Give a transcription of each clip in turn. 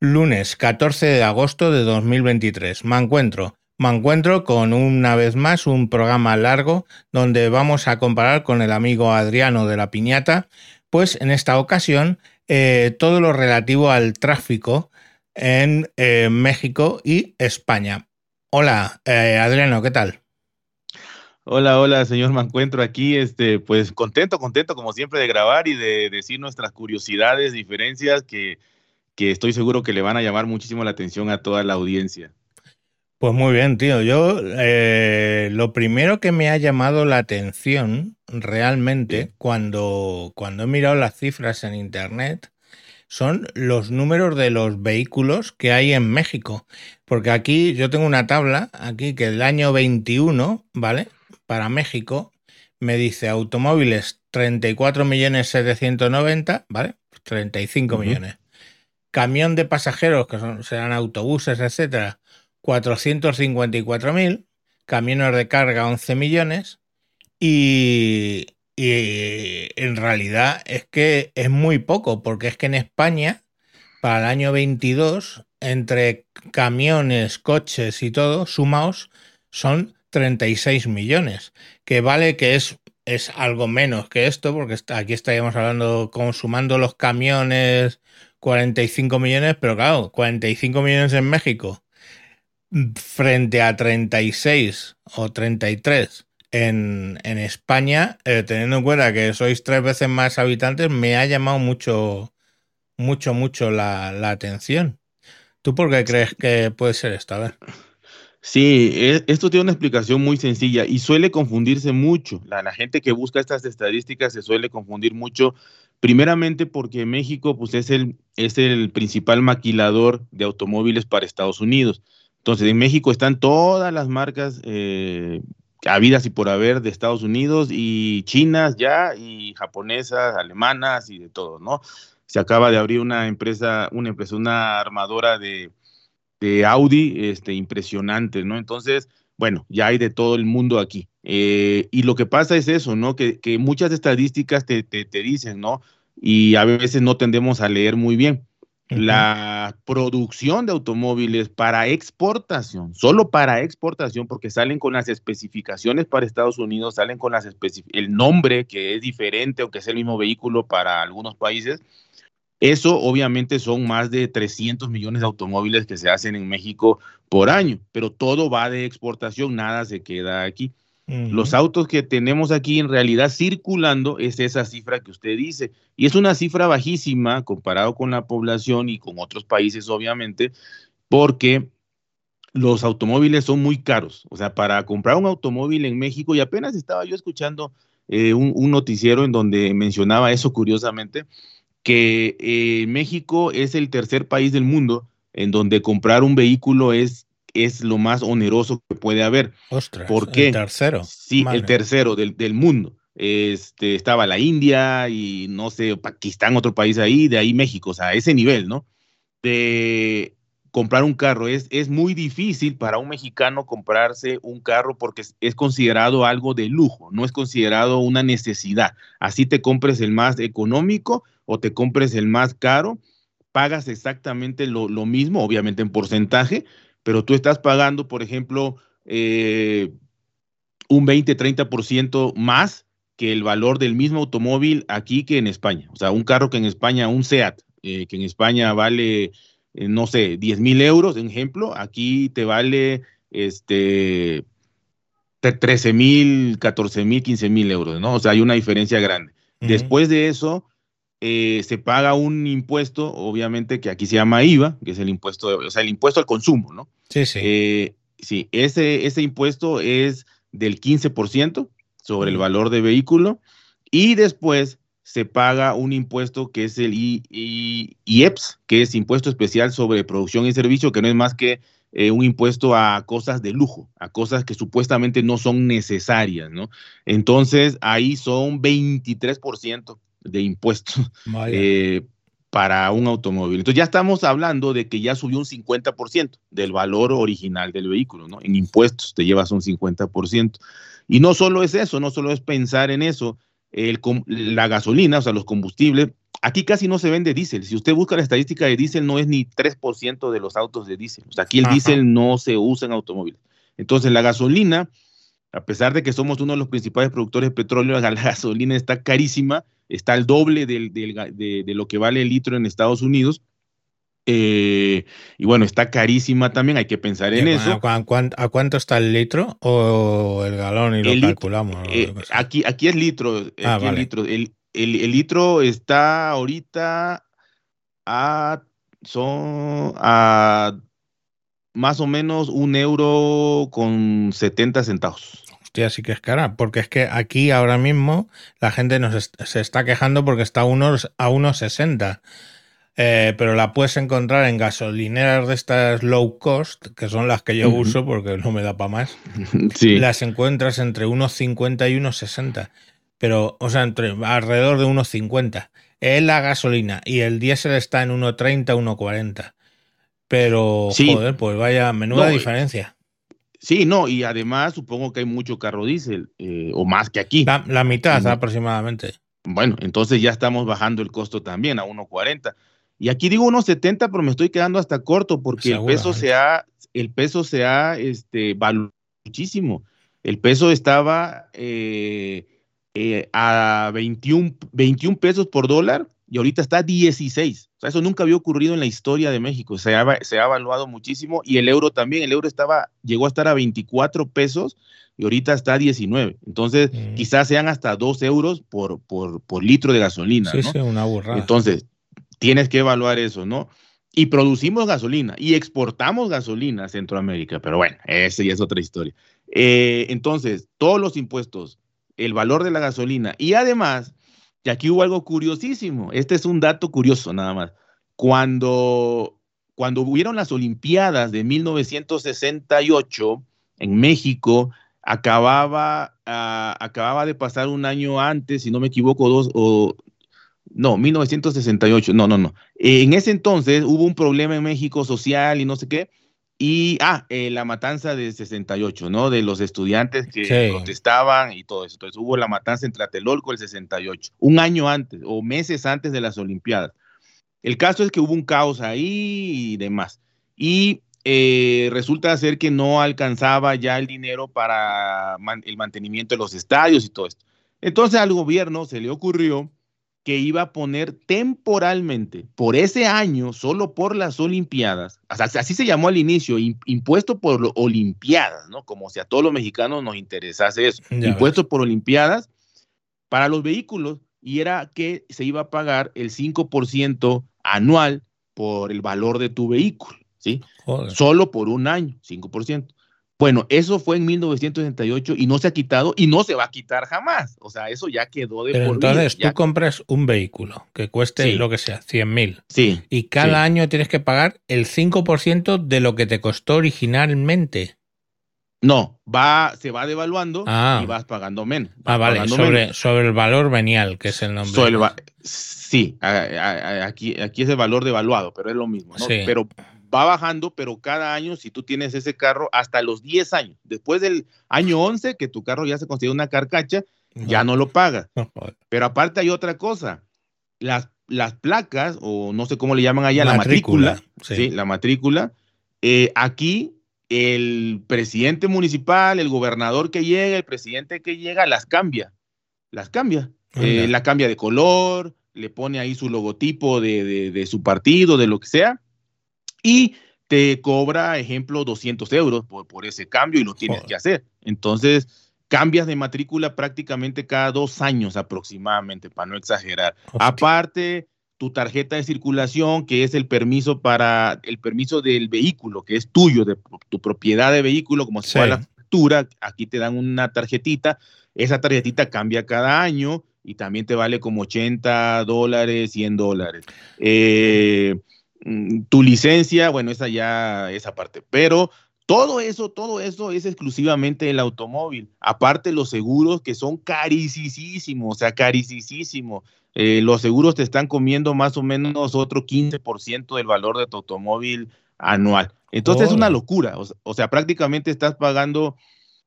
Lunes 14 de agosto de 2023. Me encuentro, me encuentro con una vez más un programa largo donde vamos a comparar con el amigo Adriano de la Piñata, pues en esta ocasión eh, todo lo relativo al tráfico en eh, México y España. Hola, eh, Adriano, ¿qué tal? Hola, hola, señor Me encuentro aquí, este, pues contento, contento como siempre de grabar y de decir nuestras curiosidades, diferencias que que estoy seguro que le van a llamar muchísimo la atención a toda la audiencia. Pues muy bien, tío. Yo eh, lo primero que me ha llamado la atención realmente cuando, cuando he mirado las cifras en internet son los números de los vehículos que hay en México. Porque aquí yo tengo una tabla, aquí que el año 21, ¿vale? Para México me dice automóviles 34.790, ¿vale? 35 millones camión de pasajeros, que son, serán autobuses, etcétera, 454.000, camiones de carga 11 millones y, y en realidad es que es muy poco, porque es que en España, para el año 22, entre camiones, coches y todo, sumados, son 36 millones, que vale que es, es algo menos que esto, porque aquí estaríamos hablando, consumando los camiones, 45 millones, pero claro, 45 millones en México frente a 36 o 33 en, en España, eh, teniendo en cuenta que sois tres veces más habitantes, me ha llamado mucho, mucho, mucho la, la atención. ¿Tú por qué crees que puede ser esto? A ver. Sí, e, esto tiene una explicación muy sencilla y suele confundirse mucho. La, la, gente que busca estas estadísticas se suele confundir mucho Primeramente porque México pues, es, el, es el principal maquilador de automóviles para Estados Unidos. Entonces, en México están todas las marcas eh, habidas y por haber de Estados Unidos y chinas ya, y japonesas, alemanas y de todo, ¿no? Se acaba de abrir una empresa, una empresa, una armadora de, de Audi, este, impresionante, ¿no? Entonces, bueno, ya hay de todo el mundo aquí. Eh, y lo que pasa es eso, ¿no? Que, muchas estadísticas te, dicen, ¿no? Y a veces no tendemos a leer muy bien. La producción de automóviles para exportación, solo para exportación, porque salen con las especificaciones para Estados Unidos, salen con las el nombre que es diferente, aunque sea el mismo vehículo para algunos países, eso obviamente son más de 300 millones de automóviles que se hacen en México por año, pero todo va de exportación, nada se queda aquí. Los autos que tenemos aquí en realidad circulando es esa cifra que usted dice, y es una cifra bajísima comparado con la población y con otros países, obviamente, porque los automóviles son muy caros. O sea, para comprar un automóvil en México, y apenas estaba yo escuchando eh, un, noticiero en donde mencionaba eso curiosamente, que eh, México es el tercer país del mundo en donde comprar un vehículo es, es lo más oneroso que puede haber. Ostras, ¿Por qué? El tercero. Sí, el tercero del, del, mundo. Este, estaba la India y no sé, Pakistán, otro país ahí, de ahí México, o sea, a ese nivel, ¿no? De comprar un carro. Es, es muy difícil para un mexicano comprarse un carro porque es, es, considerado algo de lujo, no es considerado una necesidad. Así te compres el más económico o te compres el más caro, pagas exactamente lo, lo mismo, obviamente en porcentaje, pero tú estás pagando, por ejemplo, eh, un 20-30% más que el valor del mismo automóvil aquí que en España. O sea, un carro que en España, un SEAT, eh, que en España vale eh, no sé, 10 mil euros, en ejemplo, aquí te vale este 13 mil, 14 mil, 15 mil euros, ¿no? O sea, hay una diferencia grande. Después de eso, eh, se paga un impuesto, obviamente, que aquí se llama IVA, que es el impuesto, o sea, el impuesto al consumo, ¿no? Sí, sí. Eh, sí, ese, ese impuesto es del 15% sobre el valor de vehículo y después se paga un impuesto que es el IEPS, que es Impuesto Especial sobre Producción y Servicio, que no es más que eh, un impuesto a cosas de lujo, a cosas que supuestamente no son necesarias, ¿no? Entonces, ahí son 23% de impuestos eh, para un automóvil. Entonces, ya estamos hablando de que ya subió un 50% del valor original del vehículo, ¿no? En impuestos te llevas un 50%. Y no solo es eso, no solo es pensar en eso, el, la gasolina, o sea, los combustibles, aquí casi no se vende diésel. Si usted busca la estadística de diésel, no es ni 3% de los autos de diésel. O sea, aquí el diésel no se usa en automóviles. Entonces, la gasolina, a pesar de que somos uno de los principales productores de petróleo, la gasolina está carísima, está al doble de, lo que vale el litro en Estados Unidos. Eh, y bueno, está carísima también, hay que pensar en eso. ¿a, cuánto está el litro o el galón y lo calculamos? Eh, aquí, aquí es litro. Ah, litro. El, el, litro está ahorita a, son a más o menos un euro con 70 centavos. Hostia, sí que es cara, porque es que aquí ahora mismo la gente nos se está quejando porque está a unos, a unos 60. Eh, pero la puedes encontrar en gasolineras de estas low cost, que son las que yo uso porque no me da para más. Sí. Las encuentras entre unos 50 y unos 60 pero, o sea, entre alrededor de unos 50. Es la gasolina y el diésel está en 1.30, 1.40. Pero, joder, pues vaya, menuda diferencia. Sí, no, y además supongo que hay mucho carro diésel, eh, o más que aquí. La, mitad aproximadamente. Bueno, entonces ya estamos bajando el costo también a 1.40. Y aquí digo 1.70, pero me estoy quedando hasta corto porque el peso se ha, el peso se ha este, muchísimo. El peso estaba eh, eh, a 21, 21 pesos por dólar y ahorita está a 16. O sea, eso nunca había ocurrido en la historia de México. Se ha, se ha evaluado muchísimo y el euro también. El euro estaba, llegó a estar a 24 pesos y ahorita está a 19. Entonces, mm. quizás sean hasta 2 euros por, por, por litro de gasolina. Sí, sí, una. Entonces, tienes que evaluar eso, ¿no? Y producimos gasolina y exportamos gasolina a Centroamérica, pero bueno, esa ya es otra historia. Eh, entonces, todos los impuestos el valor de la gasolina. Y además, y aquí hubo algo curiosísimo, este es un dato curioso nada más. Cuando, cuando hubieron las Olimpiadas de 1968 en México, acababa, ah, acababa de pasar un año antes, si no me equivoco, dos o... No, 1968, no, no, no. En ese entonces hubo un problema en México social y no sé qué, y, ah, eh, la matanza de 68, ¿no? De los estudiantes que protestaban y todo eso. Entonces hubo la matanza en Tlatelolco el 68, un año antes o meses antes de las Olimpiadas. El caso es que hubo un caos ahí y demás. Y eh, resulta ser que no alcanzaba ya el dinero para el mantenimiento de los estadios y todo esto. Entonces al gobierno se le ocurrió que iba a poner temporalmente por ese año, solo por las Olimpiadas, así se llamó al inicio, impuesto por Olimpiadas, ¿no? Como si a todos los mexicanos nos interesase eso, impuesto por Olimpiadas para los vehículos, y era que se iba a pagar el 5% anual por el valor de tu vehículo, ¿sí? Solo por un año, 5%. Bueno, eso fue en 1968 y no se ha quitado y no se va a quitar jamás. O sea, eso ya quedó de Pero entonces tú compras un vehículo que cueste lo que sea, 100 mil. Sí. Y cada año tienes que pagar el 5% de lo que te costó originalmente. No, va, se va devaluando ah. y vas pagando menos. ah, vale, sobre, sobre, el valor venial, que es el nombre. sí, aquí, aquí es el valor devaluado, pero es lo mismo. ¿no? Sí. Pero va bajando, pero cada año, si tú tienes ese carro, hasta los 10 años, después del año 11, que tu carro ya se considera una carcacha, ya no lo pagas. Pero aparte hay otra cosa, las, las placas, o no sé cómo le llaman allá, la matrícula, sí. la matrícula, eh, aquí el presidente municipal, el gobernador que llega, el presidente que llega, las cambia, las cambia, eh, la cambia de color, le pone ahí su logotipo de, de su partido, de lo que sea, y te cobra, ejemplo, 200 euros por, por ese cambio y lo tienes que hacer. Entonces, cambias de matrícula prácticamente cada dos años aproximadamente, para no exagerar. Aparte, tu tarjeta de circulación, que es el permiso para el permiso del vehículo, que es tuyo, de tu propiedad de vehículo, como si fuera la factura, aquí te dan una tarjetita, esa tarjetita cambia cada año y también te vale como 80 dólares, 100 dólares. Eh, tu licencia, bueno, esa ya, esa parte, pero todo eso, todo eso es exclusivamente el automóvil. Aparte los seguros que son carísimos, o sea, carísimos. Eh, los seguros te están comiendo más o menos otro 15% del valor de tu automóvil anual. Entonces es una locura. O, sea, prácticamente estás pagando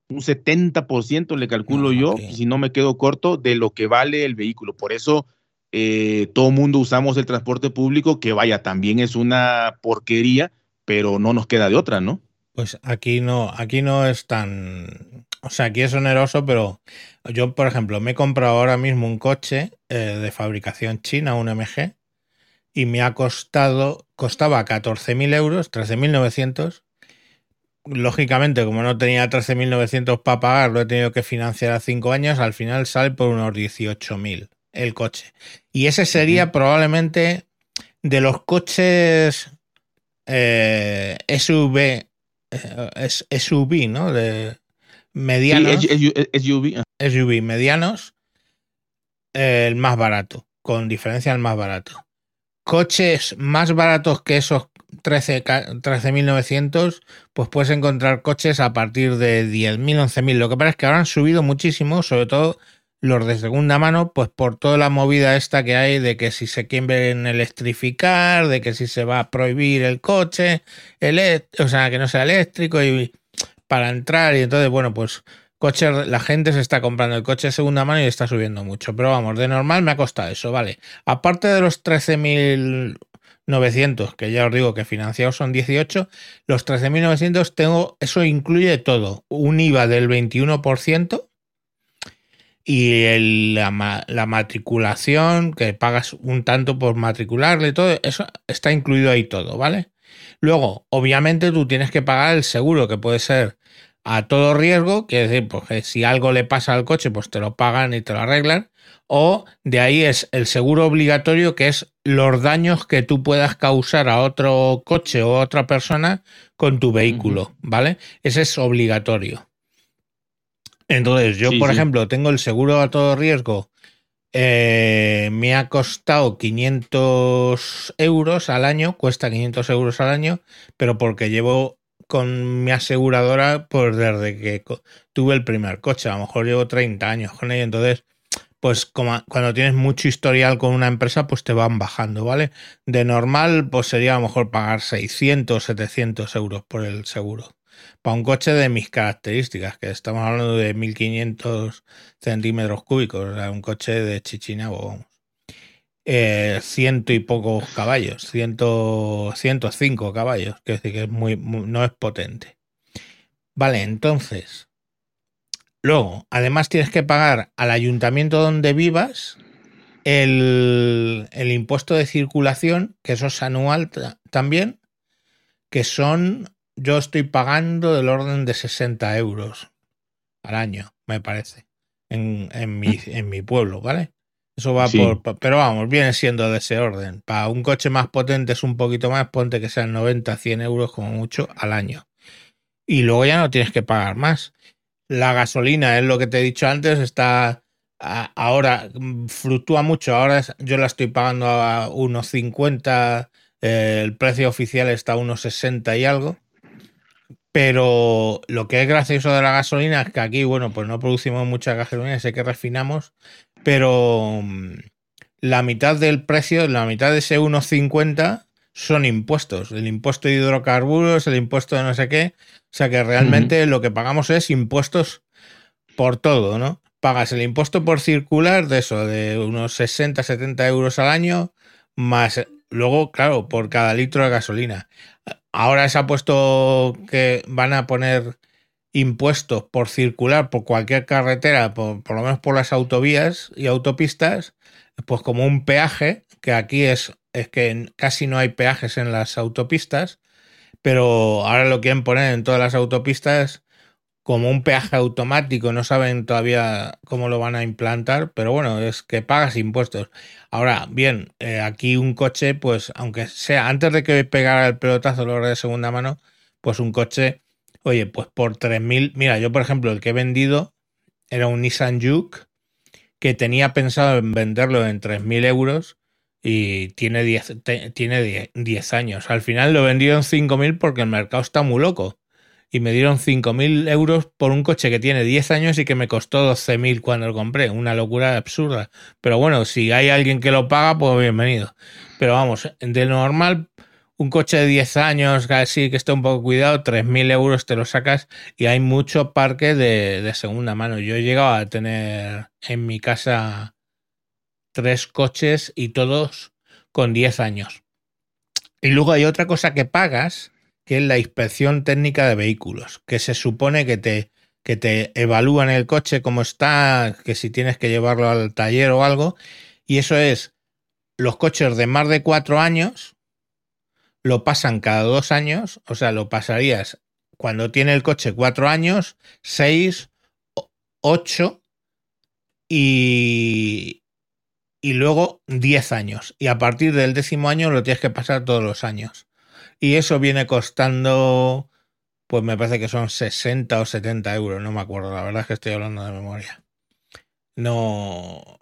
un 70%, le calculo yo, si no me quedo corto, de lo que vale el vehículo. Por eso eh, todo mundo usamos el transporte público, que vaya, también es una porquería, pero no nos queda de otra, ¿no? Pues aquí no, aquí no es tan, o sea, aquí es oneroso, pero yo, por ejemplo, me he comprado ahora mismo un coche eh, de fabricación china, un MG, y me ha costado, costaba 14.000 euros, 13.900. Lógicamente, como no tenía 13.900 para pagar, lo he tenido que financiar a 5 años, al final sale por unos 18.000 el coche. Y ese sería probablemente de los coches eh, SUV, eh, SUV, ¿no? De medianos. SUV. SUV medianos, el más barato, con diferencia el más barato. Coches más baratos que esos 13.900, pues puedes encontrar coches a partir de 10.000, 11.000. Lo que pasa es que ahora han subido muchísimo, sobre todo los de segunda mano, pues por toda la movida esta que hay de que si se quieren electrificar, de que si se va a prohibir el coche, o sea, que no sea eléctrico y para entrar y entonces, bueno, pues coche, la gente se está comprando el coche de segunda mano y está subiendo mucho, pero vamos, de normal me ha costado eso, vale. Aparte de los 13.900, que ya os digo que financiados son 18, los 13.900 tengo, eso incluye todo, un IVA del 21%, y la, matriculación, que pagas un tanto por matricularle, todo eso está incluido ahí todo, ¿vale? Luego, obviamente tú tienes que pagar el seguro, que puede ser a todo riesgo, que decir, pues si algo le pasa al coche, pues te lo pagan y te lo arreglan, o de ahí es el seguro obligatorio, que es los daños que tú puedas causar a otro coche o a otra persona con tu vehículo, ¿vale? Ese es obligatorio. Entonces, yo, por ejemplo, tengo el seguro a todo riesgo. Eh, me ha costado 500 euros al año, cuesta 500 euros al año, pero porque llevo con mi aseguradora pues desde que tuve el primer coche, a lo mejor llevo 30 años con ella, entonces pues como cuando tienes mucho historial con una empresa pues te van bajando, ¿vale? De normal pues sería a lo mejor pagar 600, 700 euros por el seguro para un coche de mis características, que estamos hablando de 1500 centímetros cúbicos, o sea, un coche de Chichinabo, eh, ciento y pocos caballos, ciento, 105 caballos, que decir que es muy, no es potente. Vale, entonces, luego, además tienes que pagar al ayuntamiento donde vivas el, el impuesto de circulación, que eso es anual también, que son yo estoy pagando del orden de 60 euros al año, me parece, en, mi, en mi pueblo, ¿vale? Eso va por. Pero vamos, viene siendo de ese orden. Para un coche más potente es un poquito más, ponte que sean 90, 100 euros como mucho al año. Y luego ya no tienes que pagar más. La gasolina, es lo que te he dicho antes, está. ahora mm, fluctúa mucho. Ahora yo la estoy pagando a unos 50. Eh, el precio oficial está a unos 60 y algo. Pero lo que es gracioso de la gasolina es que aquí, bueno, pues no producimos mucha gasolina, sé que refinamos, pero mm, la mitad del precio, la mitad de ese 1,50 son impuestos. El impuesto de hidrocarburos, el impuesto de no sé qué. O sea que realmente lo que pagamos es impuestos por todo, ¿no? Pagas el impuesto por circular de eso, de unos 60, 70 euros al año, más luego, claro, por cada litro de gasolina. Ahora se ha puesto que van a poner impuestos por circular por cualquier carretera, por, lo menos por las autovías y autopistas, pues como un peaje, que aquí es, es que casi no hay peajes en las autopistas, pero ahora lo quieren poner en todas las autopistas como un peaje automático, no saben todavía cómo lo van a implantar, pero bueno, es que pagas impuestos. Ahora, bien, eh, aquí un coche, pues aunque sea antes de que pegara el pelotazo lo de segunda mano, pues un coche, oye, pues por 3.000, mira, yo por ejemplo, el que he vendido era un Nissan Juke que tenía pensado en venderlo en 3.000 euros y tiene 10, tiene 10 años. Al final lo he vendido en 5.000 porque el mercado está muy loco y me dieron 5.000 euros por un coche que tiene 10 años y que me costó 12.000 cuando lo compré. Una locura absurda. Pero bueno, si hay alguien que lo paga, pues bienvenido. Pero vamos, de normal, un coche de 10 años, casi que esté un poco cuidado, 3.000 euros te lo sacas y hay mucho parque de, de segunda mano. Yo he llegado a tener en mi casa tres coches y todos con 10 años. Y luego hay otra cosa que pagas, que es la inspección técnica de vehículos, que se supone que te, que te evalúan el coche cómo está, que si tienes que llevarlo al taller o algo. Y eso es los coches de más de cuatro años, lo pasan cada dos años, o sea, lo pasarías cuando tiene el coche cuatro años, seis, ocho y, y luego diez años. Y a partir del décimo año lo tienes que pasar todos los años. Y eso viene costando, pues me parece que son 60 o 70 euros, no me acuerdo, la verdad es que estoy hablando de memoria. No,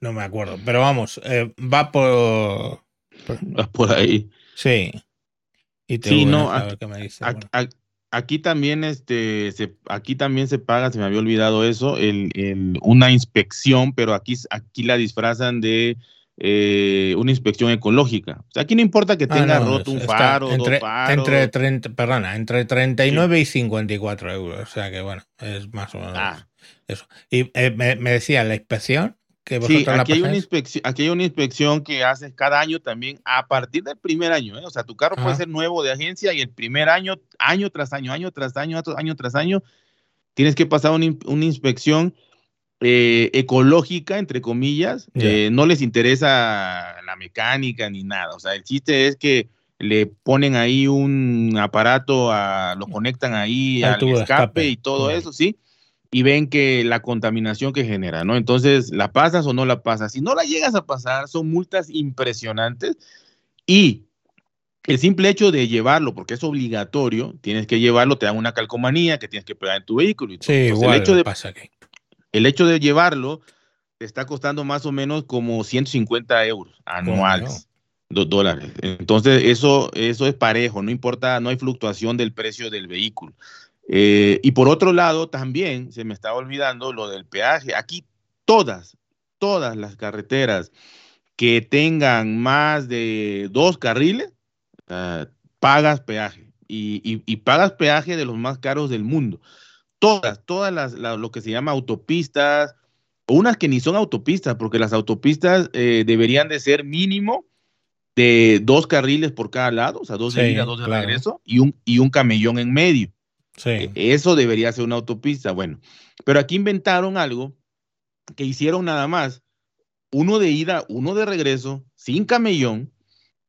no me acuerdo, pero vamos, eh, va por... Va por ahí. Sí. Y te sí, no, a qué me dice. Aquí también, este, se, aquí también se paga, se me había olvidado eso, el, el, una inspección, pero aquí, aquí la disfrazan de eh, una inspección ecológica. O sea, aquí no importa que ah, tenga roto un faro, entre, dos faros. Entre 30, perdona, entre 39 y 54 euros. O sea que bueno, es más o menos ah. eso. Y eh, me, me, decía, la inspección sí, aquí hay, una inspección, aquí hay una inspección que haces cada año también a partir del primer año. ¿eh? O sea, tu carro puede ser nuevo de agencia y el primer año, año tras año, año tras año, año tras año, tienes que pasar una, una inspección eh, ecológica, entre comillas. Eh, no les interesa la mecánica ni nada. O sea, el chiste es que le ponen ahí un aparato, a, lo conectan ahí al escape, y todo eso, ¿sí? y ven que la contaminación que genera, ¿no? Entonces, ¿la pasas o no la pasas? Si no la llegas a pasar, son multas impresionantes y el simple hecho de llevarlo, porque es obligatorio, tienes que llevarlo, te dan una calcomanía que tienes que pegar en tu vehículo. Y Sí, igual el hecho de, pasa aquí. El hecho de llevarlo te está costando más o menos como 150 euros anuales. Dos dólares. Entonces, eso, eso es parejo, no importa, no hay fluctuación del precio del vehículo. Eh, y por otro lado, también se me estaba olvidando lo del peaje. Aquí todas, todas las carreteras que tengan más de dos carriles, uh, pagas peaje. Y, y, y, pagas peaje de los más caros del mundo. Todas, todas las, la, lo que se llama autopistas, unas que ni son autopistas, porque las autopistas eh, deberían de ser mínimo de dos carriles por cada lado, o sea, dos de ida, dos de claro. regreso, y un, y un camellón en medio. Sí. E, eso debería ser una autopista. Bueno, pero aquí inventaron algo que hicieron nada más uno de ida, uno de regreso, sin camellón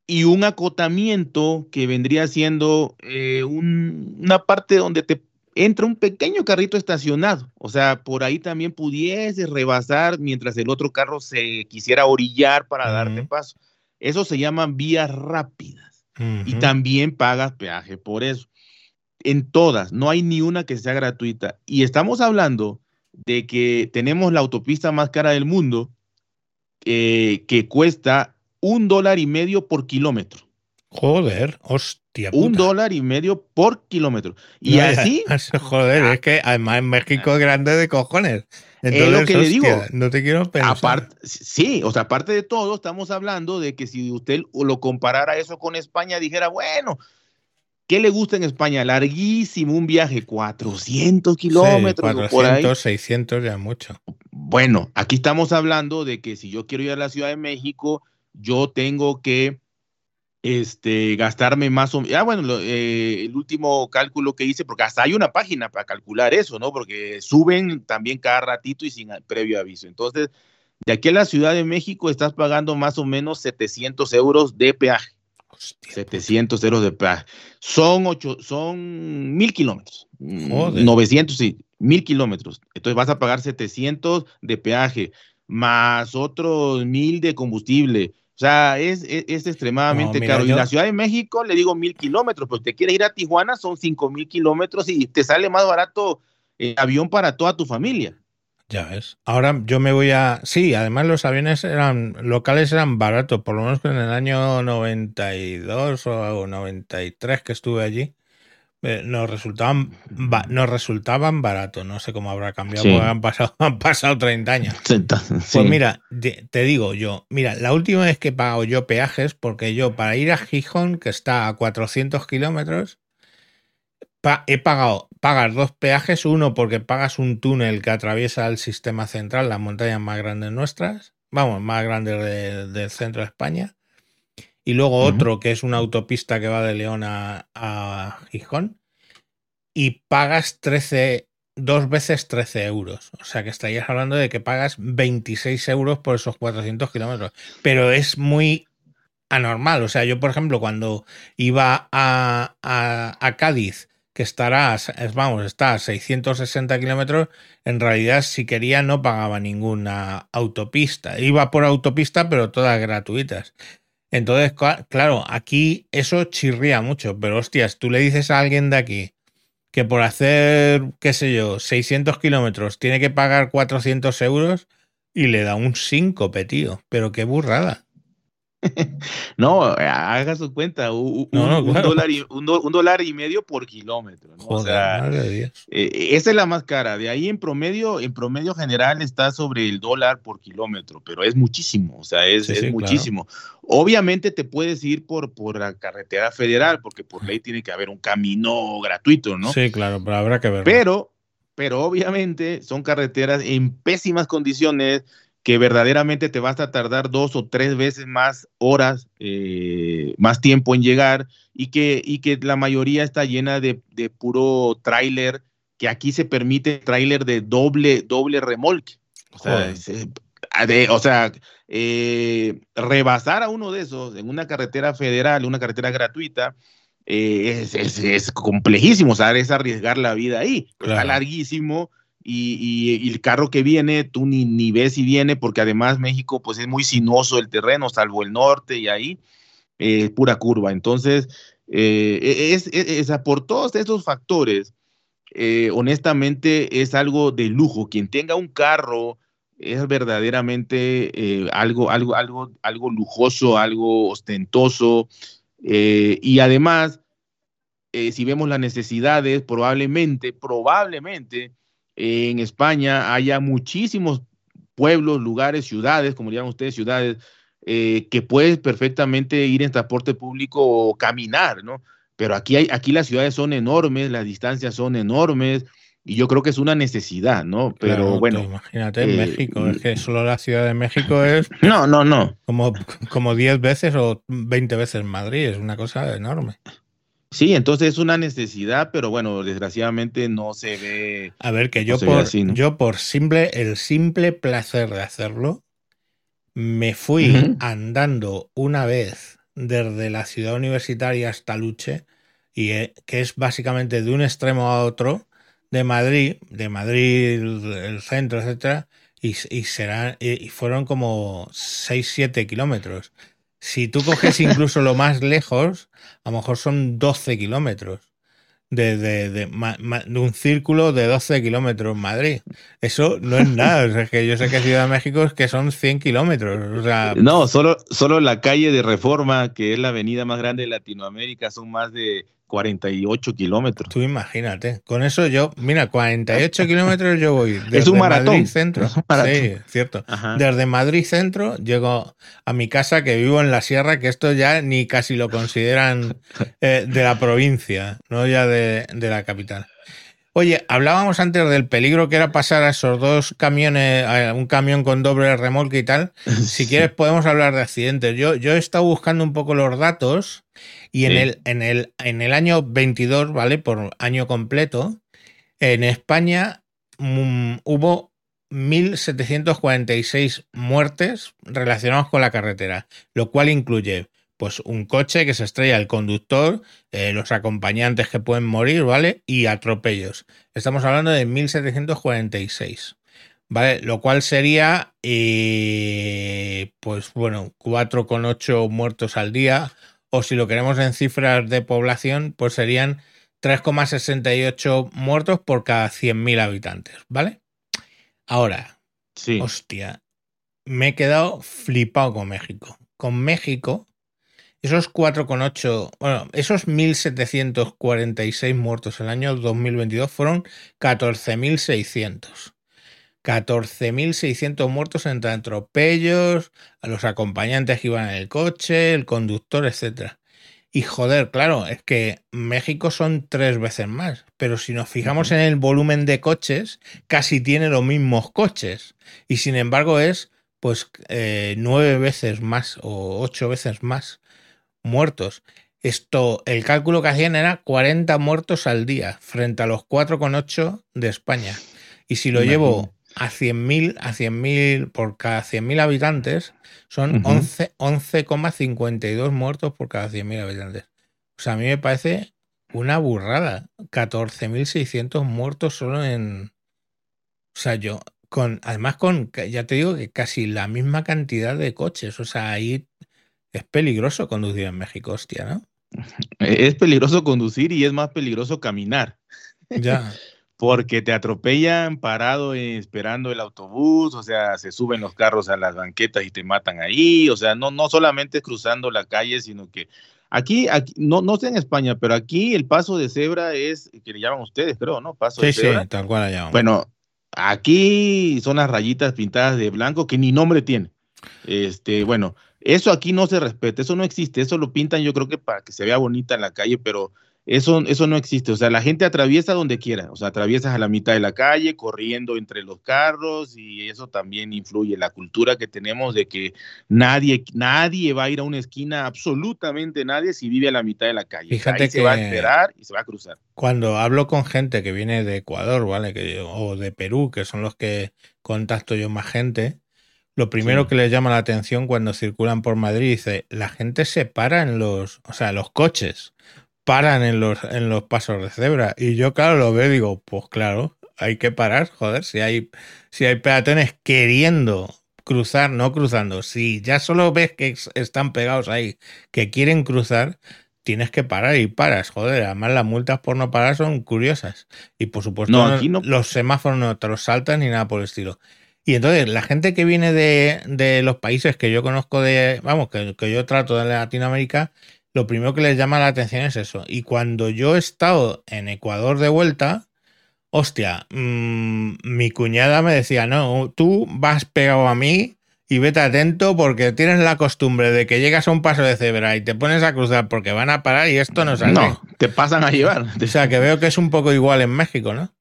y un acotamiento que vendría siendo eh, un, una parte donde te entra un pequeño carrito estacionado. O sea, por ahí también pudiese rebasar mientras el otro carro se quisiera orillar para uh -huh. darte paso. Eso se llaman vías rápidas. Uh -huh. Y también pagas peaje por eso en todas, no hay ni una que sea gratuita. Y estamos hablando de que tenemos la autopista más cara del mundo, eh, que cuesta un dólar y medio por kilómetro. Joder, hostia. Puta. Un dólar y medio por kilómetro. Y no, así. Joder, es que además en México es grande de cojones. Entonces, es lo que hostia, le digo. No te quiero pensar. Aparte, sí, o sea, aparte de todo, estamos hablando de que si usted lo comparara eso con España, dijera, bueno, ¿Qué le gusta en España? Larguísimo, un viaje, 400 kilómetros. Sí, 400, por ahí. 600 ya mucho. Bueno, aquí estamos hablando de que si yo quiero ir a la Ciudad de México, yo tengo que este, gastarme más o menos. Ah, bueno, lo, eh, el último cálculo que hice, porque hasta hay una página para calcular eso, ¿no? Porque suben también cada ratito y sin previo aviso. Entonces, de aquí a la Ciudad de México estás pagando más o menos 700 euros de peaje. Hostia, 700 euros de peaje. Son, ocho, son mil kilómetros. Joder. 900, sí, mil kilómetros. Entonces vas a pagar 700 de peaje, más otros mil de combustible. O sea, es, es, es extremadamente no, caro. Yo... Y la Ciudad de México le digo mil kilómetros, pero te quieres ir a Tijuana, son cinco mil kilómetros y te sale más barato el avión para toda tu familia. Ya ves. Ahora yo me voy a. Sí, además los aviones eran locales eran baratos, por lo menos en el año 92 o 93 que estuve allí, eh, nos resultaban nos resultaban baratos. No sé cómo habrá cambiado, sí. porque han pasado, han pasado 30 años. Pues mira, te digo yo, mira, la última vez que he pagado yo peajes, porque yo para ir a Gijón, que está a 400 kilómetros, he pagado, pagas dos peajes, uno porque pagas un túnel que atraviesa el sistema central, las montañas más grandes nuestras, vamos, más grandes del centro de España. Y luego otro que es una autopista que va de León a, a Gijón. Y pagas 13, dos veces 13 euros. O sea que estarías hablando de que pagas 26 euros por esos 400 kilómetros. Pero es muy anormal. O sea, yo, por ejemplo, cuando iba a, a, Cádiz, que estará, vamos, está a 660 kilómetros, en realidad si quería no pagaba ninguna autopista. Iba por autopista, pero todas gratuitas. Entonces, claro, aquí eso chirría mucho, pero hostias, tú le dices a alguien de aquí que por hacer, qué sé yo, 600 kilómetros tiene que pagar 400 euros y le da un síncope, tío. Pero qué burrada. no, haga su cuenta, un, dólar y, un, dólar y, medio por kilómetro. Eh, esa es la más cara. De ahí en promedio, en promedio general está sobre el dólar por kilómetro, pero es muchísimo, o sea, es, muchísimo. Obviamente te puedes ir por, por la carretera federal, porque por ley tiene que haber un camino gratuito, ¿no? Sí, claro, pero habrá que ver. Pero, pero obviamente son carreteras en pésimas condiciones que verdaderamente te vas a tardar dos o tres veces más horas, eh, más tiempo en llegar y que, y que la mayoría está llena de, puro tráiler, que aquí se permite tráiler de doble, doble remolque. O sea, eh, o sea eh, rebasar a uno de esos en una carretera federal, una carretera gratuita, es, es, complejísimo, o sea, es arriesgar la vida ahí. Está larguísimo y, el carro que viene, tú ni, ni ves si viene, porque además México pues es muy sinuoso el terreno, salvo el norte y ahí, es pura curva. Entonces, eh, e, es, e, es, por todos esos factores, eh, honestamente es algo de lujo. Quien tenga un carro es verdaderamente eh, algo, algo, algo, algo lujoso, algo ostentoso. y además, si vemos las necesidades, probablemente, probablemente, en España haya muchísimos pueblos, lugares, ciudades, como llaman ustedes, ciudades, eh, que puedes perfectamente ir en transporte público o caminar, ¿no? Pero aquí, hay, aquí las ciudades son enormes, las distancias son enormes, y yo creo que es una necesidad, ¿no? Pero bueno. Imagínate en eh, México, es que solo la Ciudad de México es. No, no, no. Como, como 10 veces o 20 veces Madrid, es una cosa enorme. Sí, entonces es una necesidad, pero bueno, desgraciadamente no se ve. A ver, que yo, por, yo por simple, el simple placer de hacerlo, me fui andando una vez desde la ciudad universitaria hasta Luche, y eh, que es básicamente de un extremo a otro, de Madrid, de Madrid, el centro, etcétera, y, y, serán, y fueron como 6-7 kilómetros. Si tú coges incluso lo más lejos, a lo mejor son 12 kilómetros. De, de, de, un círculo de 12 kilómetros Madrid. Eso no es nada. es que yo sé que Ciudad de México es que son 100 kilómetros. no, solo, solo la calle de Reforma, que es la avenida más grande de Latinoamérica, son más de 48 kilómetros. Tú imagínate. Con eso yo, mira, 48 kilómetros yo voy. Desde es un maratón. Madrid Centro. Sí, cierto. Desde Madrid Centro llego a mi casa que vivo en la sierra, que esto ya ni casi lo consideran eh, de la provincia, no ya de, de la capital. Oye, hablábamos antes del peligro que era pasar a esos dos camiones, un camión con doble remolque y tal. Si quieres podemos hablar de accidentes. Yo, yo he estado buscando un poco los datos y en, el, en, el, en el año 22, ¿vale? Por año completo, en España mm, hubo 1.746 muertes relacionadas con la carretera, lo cual incluye pues un coche que se estrella el conductor, eh, los acompañantes que pueden morir, ¿vale? Y atropellos. Estamos hablando de 1746, ¿vale? Lo cual sería, eh, pues bueno, 4,8 muertos al día, o si lo queremos en cifras de población, pues serían 3,68 muertos por cada 100.000 habitantes, ¿vale? Ahora, sí. hostia, me he quedado flipado con México. Con México esos 4,8, bueno, esos 1.746 muertos en el año 2022 fueron 14.600. 14.600 muertos entre atropellos, a los acompañantes que iban en el coche, el conductor, etc. Y joder, claro, es que México son tres veces más, pero si nos fijamos en el volumen de coches, casi tiene los mismos coches. Y sin embargo es pues eh, nueve veces más o ocho veces más muertos. Esto, el cálculo que hacían era 40 muertos al día frente a los 4,8 de España. Y si lo llevo a 100.000, a 100.000 por cada 100.000 habitantes, son 11,52 muertos por cada 100.000 habitantes. O sea, a mí me parece una burrada. 14.600 muertos solo en... O sea, yo, con, además con, ya te digo que casi la misma cantidad de coches. O sea, ahí es peligroso conducir en México, hostia, ¿no? Es peligroso conducir y es más peligroso caminar. Ya. Porque te atropellan parado esperando el autobús, o sea, se suben los carros a las banquetas y te matan ahí, o sea, no, no solamente cruzando la calle, sino que aquí, aquí no, no sé en España, pero aquí el paso de cebra es, que le llaman ustedes, creo, ¿no? Paso sí, de cebra. Sí, tal cual la llaman. Bueno, aquí son las rayitas pintadas de blanco que ni nombre tiene. Este, bueno, eso aquí no se respeta, eso no existe, eso lo pintan yo creo que para que se vea bonita en la calle, pero eso, eso no existe. O sea, la gente atraviesa donde quiera, o sea, atraviesas a la mitad de la calle, corriendo entre los carros, y eso también influye. La cultura que tenemos de que nadie, nadie va a ir a una esquina, absolutamente nadie, si vive a la mitad de la calle. Fíjate Ahí que se va a esperar y se va a cruzar. Cuando hablo con gente que viene de Ecuador, ¿vale? Que, o de Perú, que son los que contacto yo más gente, lo primero Sí. que les llama la atención cuando circulan por Madrid dice, la gente se para en los, o sea, los coches paran en los, en los pasos de cebra. Y yo, claro, lo veo y digo, pues claro, hay que parar, joder, si hay, si hay peatones queriendo cruzar, no cruzando, si ya solo ves que es- están pegados ahí, que quieren cruzar, tienes que parar y paras, joder, además las multas por no parar son curiosas. Y por supuesto, No, no- aquí no- los semáforos no te los saltan ni nada por el estilo. Y entonces, la gente que viene de, de los países que yo conozco de, vamos, que, que yo trato de Latinoamérica, lo primero que les llama la atención es eso. Y cuando yo he estado en Ecuador de vuelta, hostia, mm, mi cuñada me decía, no, tú vas pegado a mí y vete atento porque tienes la costumbre de que llegas a un paso de cebra y te pones a cruzar porque van a parar y esto no sale. No, te pasan a llevar. O sea, que veo que es un poco igual en México, ¿no?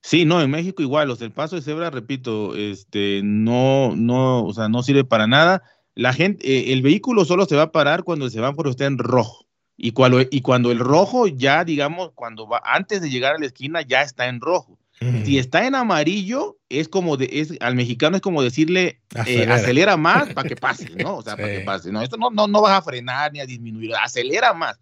Sí, no, en México igual, o sea, el paso de cebra, repito, este, no, no, o sea, no sirve para nada. La gente, eh, el vehículo solo se va a parar cuando el semáforo está en rojo. Y cuando, y cuando el rojo ya, digamos, cuando va, antes de llegar a la esquina, ya está en rojo. Si está en amarillo, es como de, es, al mexicano es como decirle, eh, Acelera. más para que pase, ¿no? O sea, Sí. para que pase. No, esto no, no, no vas a frenar ni a disminuir, acelera más.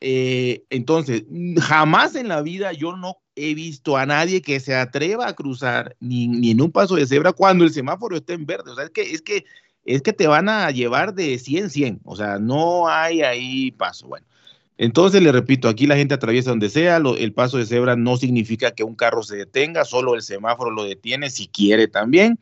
Eh, entonces, mm, jamás en la vida yo no he visto a nadie que se atreva a cruzar ni, ni en un paso de cebra cuando el semáforo está en verde. O sea, es que, es que, es que te van a llevar de 100 100. O sea, no hay ahí paso. Bueno, entonces le repito, aquí la gente atraviesa donde sea. lo- el paso de cebra no significa que un carro se detenga, solo el semáforo lo detiene si quiere también.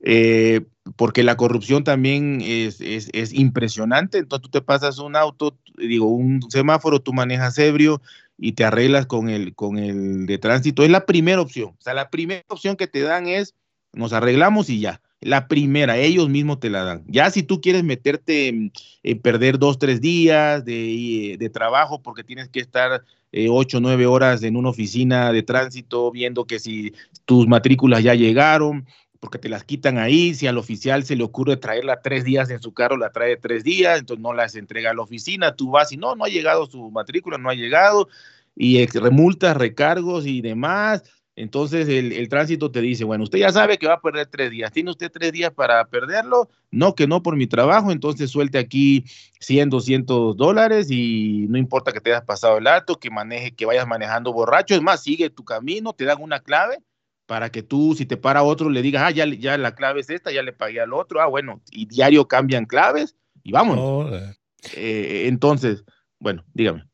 Eh, porque la corrupción también es, es, es impresionante. Entonces tú te pasas un auto, digo, un semáforo, tú manejas ebrio y te arreglas con el, con el de tránsito. Es la primera opción. O sea, la primera opción que te dan es, nos arreglamos y ya. La primera, ellos mismos te la dan. Ya si tú quieres meterte en, perder dos, tres días de, trabajo porque tienes que estar eh, ocho, nueve horas en una oficina de tránsito viendo que si tus matrículas ya llegaron, porque te las quitan ahí, si al oficial se le ocurre traerla tres días en su carro, la trae tres días, entonces no las entrega a la oficina, tú vas y no, no ha llegado su matrícula, no ha llegado, y remultas, recargos y demás, entonces el, el tránsito te dice, bueno, usted ya sabe que va a perder tres días, ¿tiene usted tres días para perderlo? No, que no por mi trabajo, entonces suelte aquí 100, 200 dólares y no importa que te hayas pasado el alto, que maneje, que vayas manejando borracho, es más, sigue tu camino, te dan una clave para que tú, si te para otro, le digas, ah, ya, ya la clave es esta, ya le pagué al otro, ah, bueno, y diario cambian claves y vamos. Joder. Eh, entonces, bueno, dígame.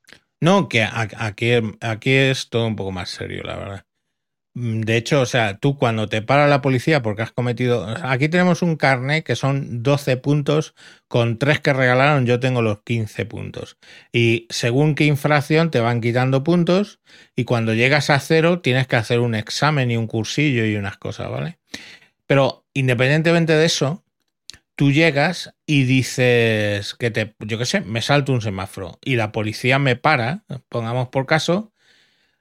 No, que aquí, aquí es todo un poco más serio, la verdad. Mm, De hecho, o sea, tú cuando te para la policía porque has cometido... Aquí tenemos un carnet que son 12 puntos, con 3 que regalaron yo tengo los 15 puntos. Y según qué infracción te van quitando puntos y cuando llegas a cero tienes que hacer un examen y un cursillo y unas cosas, ¿vale? Pero independientemente de eso, tú llegas y dices que te, yo qué sé, me salto un semáforo y la policía me para, pongamos por caso,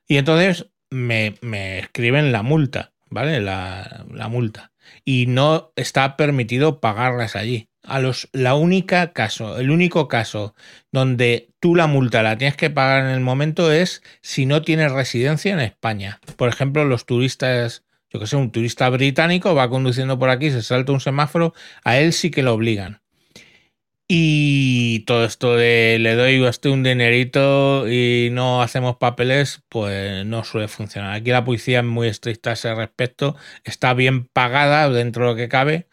y entonces me, escriben la multa. ¿vale? La, la multa. Y no está permitido pagarlas allí a los la única caso, el único caso donde tú la multa la tienes que pagar en el momento es si no tienes residencia en España. Por ejemplo, los turistas, yo que sé, un turista británico va conduciendo por aquí, se salta un semáforo, a él sí que lo obligan. Y todo esto de le doy a usted un dinerito y no hacemos papeles, pues no suele funcionar. Aquí la policía es muy estricta a ese respecto, está bien pagada dentro de lo que cabe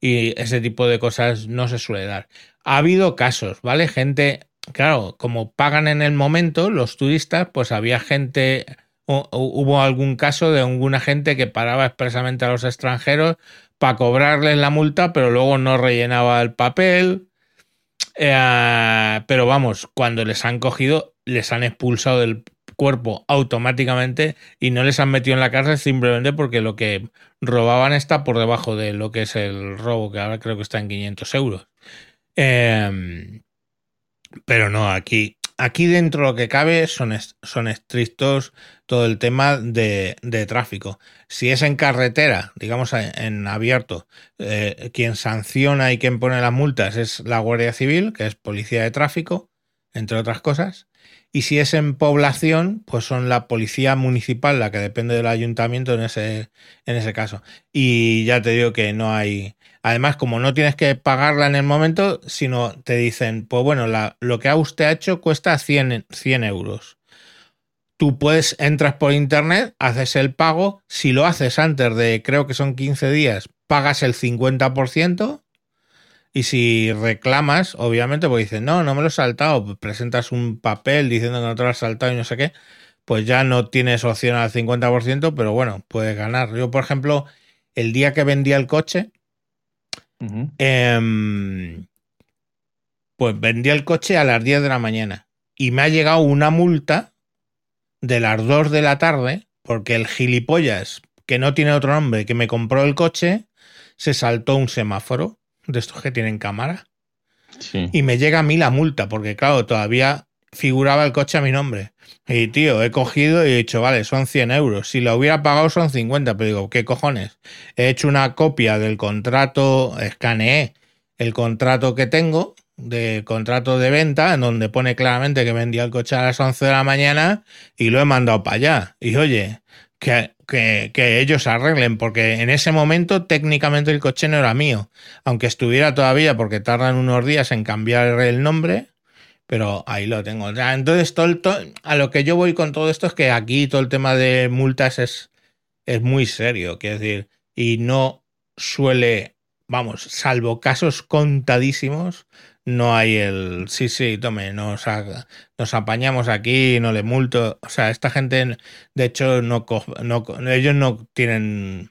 y ese tipo de cosas no se suele dar. Ha habido casos, ¿vale? Gente, claro, como pagan en el momento los turistas, pues había gente, hubo algún caso de alguna gente que paraba expresamente a los extranjeros para cobrarles la multa, pero luego no rellenaba el papel. Eh, pero vamos, cuando les han cogido, les han expulsado del cuerpo automáticamente y no les han metido en la cárcel simplemente porque lo que robaban está por debajo de lo que es el robo, que ahora creo que está en 500 euros. Em, pero no, aquí, aquí dentro lo que cabe son, son estrictos todo el tema de, tráfico. Si es en carretera, digamos en, abierto, eh, quien sanciona y quien pone las multas es la Guardia Civil, que es policía de tráfico, entre otras cosas. Y si es en población, pues son la policía municipal, la que depende del ayuntamiento en ese, en ese caso. Y ya te digo que no hay. Además, como no tienes que pagarla en el momento, sino te dicen, pues bueno, la, lo que usted ha hecho cuesta 100, 100 euros. Tú puedes, entras por internet, haces el pago. Si lo haces antes de, creo que son 15 días, pagas el 50%. Y si reclamas, obviamente, pues dices, no, no me lo he saltado, pues presentas un papel diciendo que no te lo has saltado y no sé qué, pues ya no tienes opción al 50%, pero bueno, puedes ganar. Yo, por ejemplo, el día que vendía el coche, em, pues vendí el coche a las 10 de la mañana y me ha llegado una multa de las 2 de la tarde porque el gilipollas, que no tiene otro nombre, que me compró el coche, se saltó un semáforo de estos que tienen cámara. Y me llega a mí la multa, porque claro, todavía figuraba el coche a mi nombre. Y tío, he cogido y he dicho, vale, son 100 euros. Si lo hubiera pagado son 50, pero digo, ¿qué cojones? He hecho una copia del contrato, escaneé el contrato que tengo, de contrato de venta, en donde pone claramente que vendía el coche a las 11 de la mañana y lo he mandado para allá. Y oye, que, que, ellos arreglen, porque en ese momento técnicamente el coche no era mío, aunque estuviera todavía, porque tardan unos días en cambiar el nombre, pero ahí lo tengo. entonces, todo, a lo que yo voy con todo esto es que aquí todo el tema de multas es, es muy serio, quiero decir, y no suele, vamos, salvo casos contadísimos, no hay el sí, sí, tome, nos, nos apañamos aquí, no le multo. O sea, esta gente, de hecho, no, no ellos no tienen,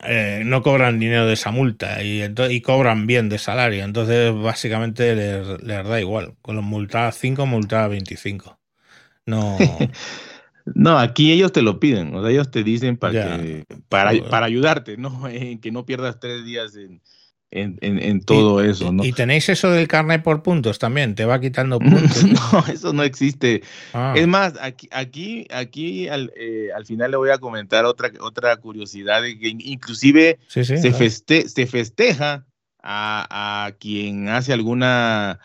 eh, no cobran dinero de esa multa y, y cobran bien de salario. Entonces, básicamente les, da igual. Con los multadas 5, multadas 25. No. No, aquí ellos te lo piden, o sea, ellos te dicen para, para, para ayudarte, ¿no? En que no pierdas tres días en, en, todo eso, ¿no? Y tenéis eso del carnet por puntos también, te va quitando puntos. no, eso no existe. Ah. Es más, aquí, aquí, aquí eh, al, final le voy a comentar otra, otra curiosidad, de que inclusive se, se, festeja a, quien hace alguna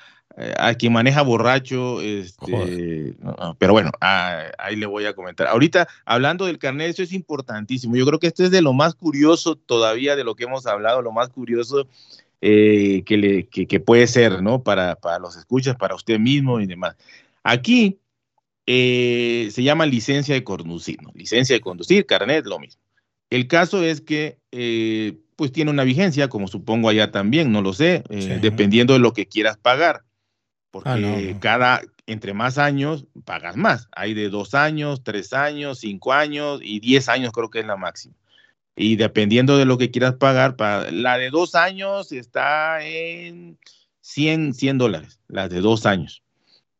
a quien maneja borracho, este, pero bueno, ahí le voy a comentar. Ahorita, hablando del carnet, eso es importantísimo. Yo creo que esto es de lo más curioso todavía de lo que hemos hablado, lo más curioso eh, que, le, que, puede ser, ¿no? Para, para los escuchas, para usted mismo y demás. Aquí eh, se llama licencia de conducir, ¿no? Licencia de conducir, carnet, lo mismo. El caso es que, pues tiene una vigencia, como supongo allá también, no lo sé, dependiendo de lo que quieras pagar. Ah, porque cada, entre más años, pagas más. Hay de dos años, tres años, cinco años y diez años creo que es la máxima. Y dependiendo de lo que quieras pagar, para, la de dos años está en 100, 100 dólares, la de dos años.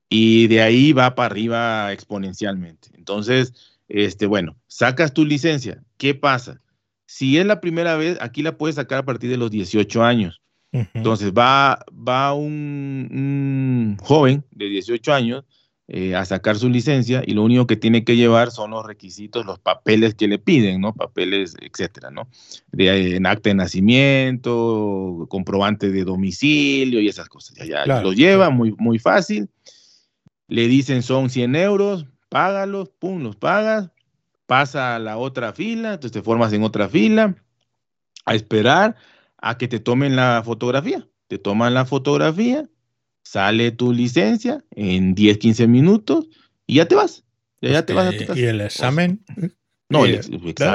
Y de ahí va para arriba exponencialmente. Entonces, este, bueno, sacas tu licencia. ¿Qué pasa? Si es la primera vez, aquí la puedes sacar a partir de los 18 años. Entonces va, va un, joven de 18 años, eh, a sacar su licencia y lo único que tiene que llevar son los requisitos, los papeles que le piden, ¿no? Papeles, etcétera, ¿no? De, en acta de nacimiento, comprobante de domicilio y esas cosas. Ya, ya lo lleva, muy, muy fácil. Le dicen son 100 euros, págalos, pum, los pagas, pasa a la otra fila, entonces te formas en otra fila, a esperar a que te tomen la fotografía. Te toman la fotografía, sale tu licencia en 10, 15 minutos y ya te vas. Ya, te vas a tu casa. ¿Y el examen? No, el,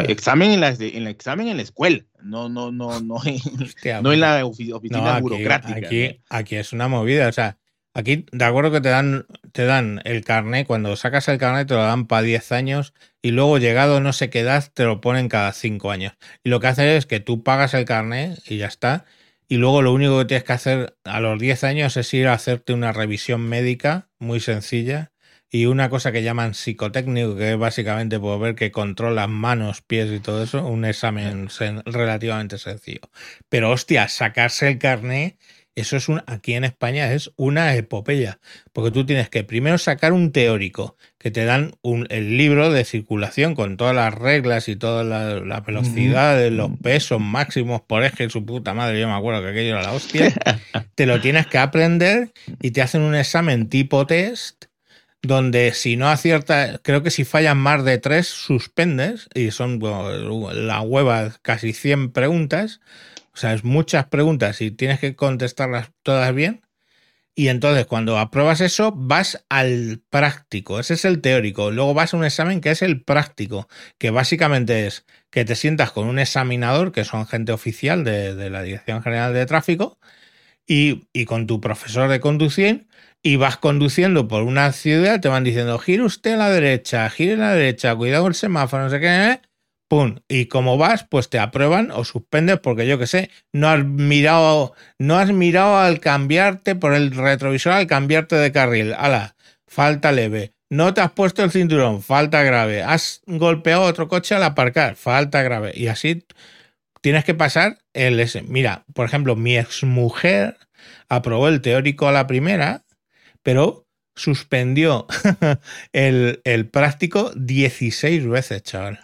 examen en la, en examen en la escuela, no, no, no, no, en, no en la oficina burocrática. Aquí, aquí es una movida, o sea, aquí de acuerdo que te dan, te dan el carnet, cuando sacas el carnet te lo dan para 10 años y luego llegado no sé qué edad te lo ponen cada 5 años. Y lo que hace es que tú pagas el carnet y ya está y luego lo único que tienes que hacer a los 10 años es ir a hacerte una revisión médica muy sencilla y una cosa que llaman psicotécnico, que es básicamente por ver que controlas manos, pies y todo eso, un examen relativamente sencillo. Pero hostia, sacarse el carnet eso es un, aquí en España es una epopeya, porque tú tienes que primero sacar un teórico, que te dan un, el libro de circulación con todas las reglas y todas las la velocidades, los pesos máximos por eje, su puta madre, yo me acuerdo que aquello era la hostia. te lo tienes que aprender y te hacen un examen tipo test donde si no aciertas, creo que si fallan más de tres, suspendes, y son la hueva casi 100 preguntas, o sea, es muchas preguntas y tienes que contestarlas todas bien. Y entonces cuando apruebas eso, vas al práctico. Ese es el teórico. Luego vas a un examen que es el práctico, que básicamente es que te sientas con un examinador, que son gente oficial de, la Dirección General de Tráfico, y, y, con tu profesor de conducir, y vas conduciendo por una ciudad, te van diciendo, gire usted a la derecha, gire a la derecha, cuidado el semáforo, no sé qué, ¿eh? Y como vas, pues te aprueban o suspendes porque yo que sé, no has mirado, no has mirado al cambiarte por el retrovisor al cambiarte de carril. Ala, falta leve. No te has puesto el cinturón, falta grave. Has golpeado otro coche al aparcar, falta grave. Y así tienes que pasar el ese. Mira, por ejemplo, mi exmujer aprobó el teórico a la primera, pero suspendió el, el práctico 16 veces, chaval.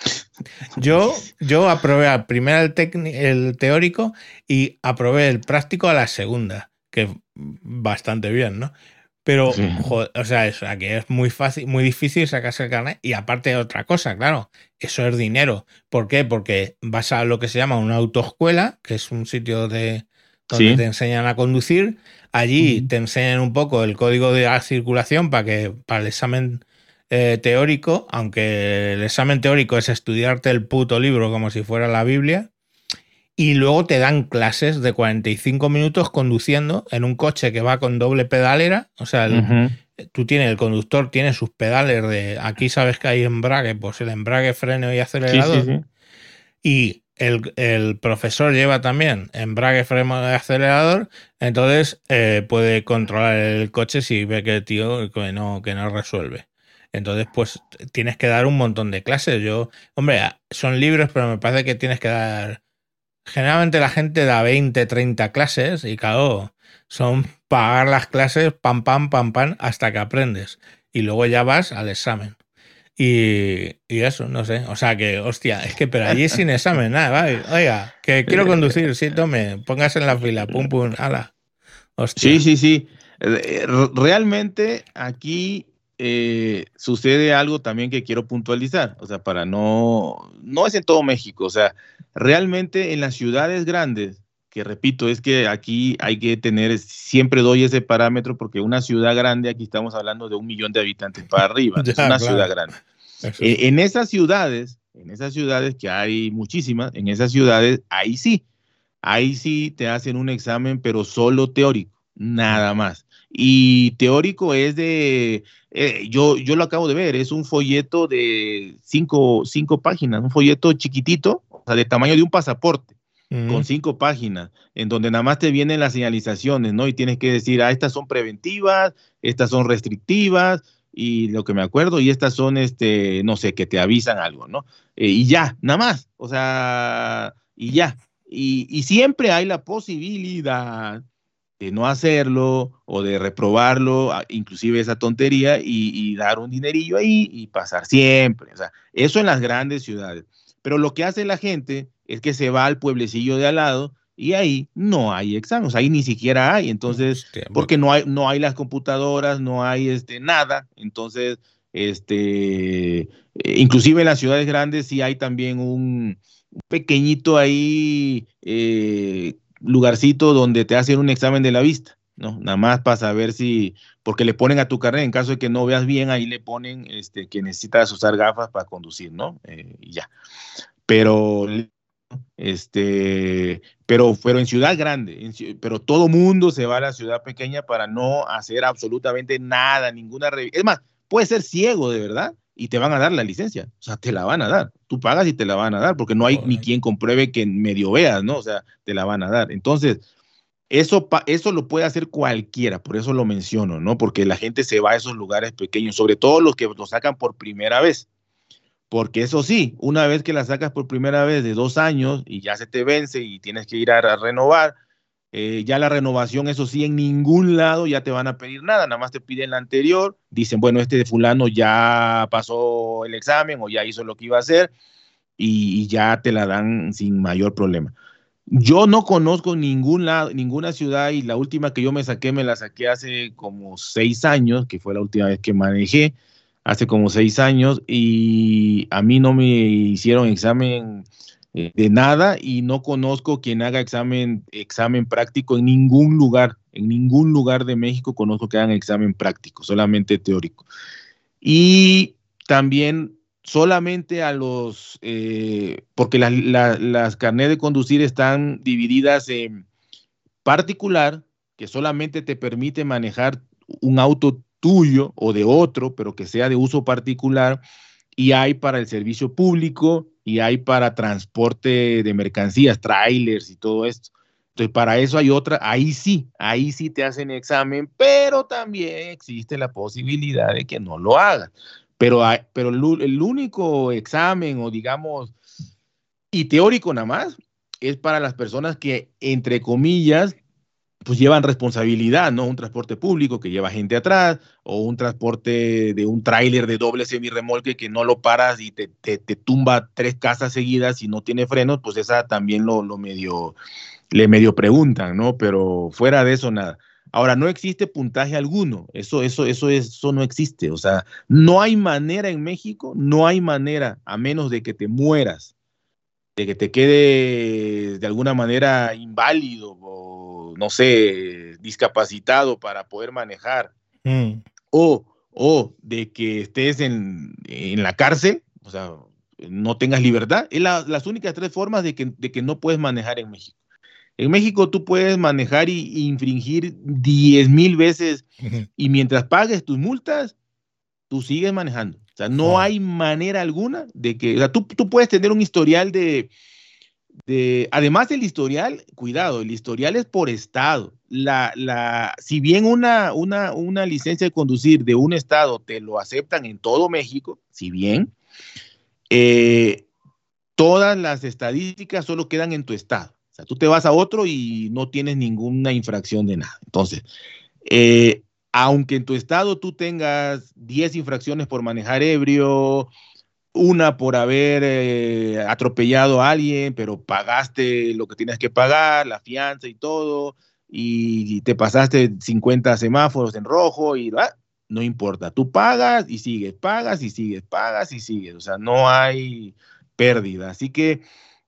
Yo, yo aprobé primero el, el teórico y aprobé el práctico a la segunda, que bastante bien, ¿no? Pero, o sea, que es muy fácil, muy difícil sacarse el carnet. Y aparte de otra cosa, claro, eso es dinero. ¿Por qué? Porque vas a lo que se llama una autoescuela, que es un sitio de, donde te enseñan a conducir. Allí te enseñan un poco el código de circulación para que para el examen eh, teórico, aunque el examen teórico es estudiarte el puto libro como si fuera la Biblia, y luego te dan clases de 45 minutos conduciendo en un coche que va con doble pedalera, o sea, tú tienes, el conductor tiene sus pedales de, aquí sabes que hay embrague, pues el embrague, freno y acelerador, y el, profesor lleva también embrague, freno y acelerador, entonces eh, puede controlar el coche si ve que el tío que no, que no resuelve. Entonces, pues tienes que dar un montón de clases. Yo, hombre, son libros, pero me parece que tienes que dar. Generalmente la gente da 20, 30 clases y claro, son pagar las clases, pam, pam, pam, pam, hasta que aprendes. Y luego ya vas al examen. Y, y, eso, no sé. O sea que, hostia, es que pero allí sin examen, nada, Oiga, que quiero conducir, sí, tome, póngase en la fila, pum, pum, ala. Hostia. Sí, sí, sí. Eh, realmente aquí eh, sucede algo también que quiero puntualizar, o sea, para no, no es en todo México, o sea, realmente en las ciudades grandes, que repito, es que aquí hay que tener, siempre doy ese parámetro porque una ciudad grande, aquí estamos hablando de un millón de habitantes para arriba, es una ciudad grande. Eh, en esas ciudades, en esas ciudades que hay muchísimas, en esas ciudades, ahí sí, ahí sí te hacen un examen, pero solo teórico, nada más. Y teórico es de, eh, yo, yo lo acabo de ver, es un folleto de cinco, cinco páginas, un folleto chiquitito, o sea, de tamaño de un pasaporte, con cinco páginas, en donde nada más te vienen las señalizaciones, ¿no? Y tienes que decir, ah, estas son preventivas, estas son restrictivas, y lo que me acuerdo, y estas son, este, no sé, que te avisan algo, ¿no? Eh, y ya, nada más, o sea, y ya. Y, y siempre hay la posibilidad de no hacerlo o de reprobarlo, inclusive esa tontería, y, dar un dinerillo ahí y pasar siempre. O sea, eso en las grandes ciudades. Pero lo que hace la gente es que se va al pueblecillo de al lado y ahí no hay exámenes, ahí ni siquiera hay, entonces, porque no hay, no hay las computadoras, no hay este, nada, entonces, este, eh, inclusive en las ciudades grandes sí hay también un, pequeñito ahí eh, lugarcito donde te hacen un examen de la vista, ¿no? Nada más para saber si, porque le ponen a tu carnet, en caso de que no veas bien, ahí le ponen este, que necesitas usar gafas para conducir, ¿no? Eh, y ya. Pero este, pero, pero en ciudad grande, pero todo mundo se va a la ciudad pequeña para no hacer absolutamente nada, ninguna Es más, puede ser ciego de verdad y te van a dar la licencia, o sea, te la van a dar. Tú pagas y te la van a dar, porque no hay ni quien compruebe que medio veas, ¿no? O sea, te la van a dar. Entonces, eso, eso lo puede hacer cualquiera, por eso lo menciono, ¿no? Porque la gente se va a esos lugares pequeños, sobre todo los que lo sacan por primera vez. Porque eso sí, una vez que la sacas por primera vez de dos años y ya se te vence y tienes que ir a, renovar, eh, ya la renovación, eso sí, en ningún lado ya te van a pedir nada, nada más te piden la anterior, dicen, bueno, este de fulano ya pasó el examen o ya hizo lo que iba a hacer y, ya te la dan sin mayor problema. Yo no conozco ningún lado, ninguna ciudad y la última que yo me saqué me la saqué hace como seis años, que fue la última vez que manejé hace como seis años y a mí no me hicieron examen eh, de nada y no conozco quien haga examen, examen práctico en ningún lugar, en ningún lugar de México conozco que hagan examen práctico, solamente teórico. Y también solamente a los, eh, porque las carnet de conducir están divididas en particular, que solamente te permite manejar un auto tuyo o de otro, pero que sea de uso particular, y hay para el servicio público y hay para transporte de mercancías, trailers y todo esto. Entonces, para eso hay otra, ahí sí, ahí sí te hacen examen, pero también existe la posibilidad de que no lo hagas. Pero, pero el, el único examen o digamos, y teórico nada más, es para las personas que, entre comillas, pues llevan responsabilidad, ¿no? Un transporte público que lleva gente atrás o un transporte de un tráiler de doble semirremolque que no lo paras y te, te, tumba tres casas seguidas y no tiene frenos, pues esa también lo, lo medio, le medio preguntan, ¿no? Pero fuera de eso, nada. Ahora, no existe puntaje alguno, eso, eso, eso, eso no existe, o sea, no hay manera en México, no hay manera, a menos de que te mueras, de que te quede de alguna manera inválido no sé, discapacitado para poder manejar, mm. o, o de que estés en, la cárcel, o sea, no tengas libertad, es las únicas tres formas de que, de que no puedes manejar en México. En México tú puedes manejar y, infringir 10 mil veces y mientras pagues tus multas, tú sigues manejando. O sea, no hay manera alguna de que, o sea, tú, tú puedes tener un historial de, además del historial, cuidado, el historial es por estado. La, si bien una, una, una licencia de conducir de un estado te lo aceptan en todo México, si bien, eh, todas las estadísticas solo quedan en tu estado. O sea, tú te vas a otro y no tienes ninguna infracción de nada. Entonces, eh, aunque en tu estado tú tengas 10 infracciones por manejar ebrio, una por haber eh, atropellado a alguien, pero pagaste lo que tienes que pagar, la fianza y todo, y te pasaste 50 semáforos en rojo y no importa, tú pagas y sigues, pagas y sigues, pagas y sigues, o sea, no hay pérdida. Así que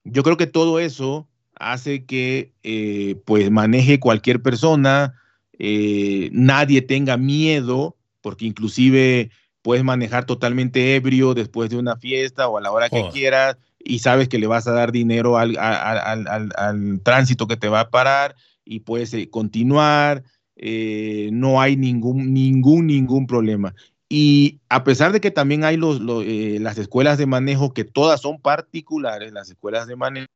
yo creo que todo eso hace que eh, pues maneje cualquier persona, eh, nadie tenga miedo, porque inclusive puedes manejar totalmente ebrio después de una fiesta o a la hora que quieras y sabes que le vas a dar dinero al, tránsito que te va a parar y puedes eh, continuar, eh, no hay ningún, ningún, ningún problema. Y a pesar de que también hay los, eh, las escuelas de manejo, que todas son particulares, las escuelas de manejo,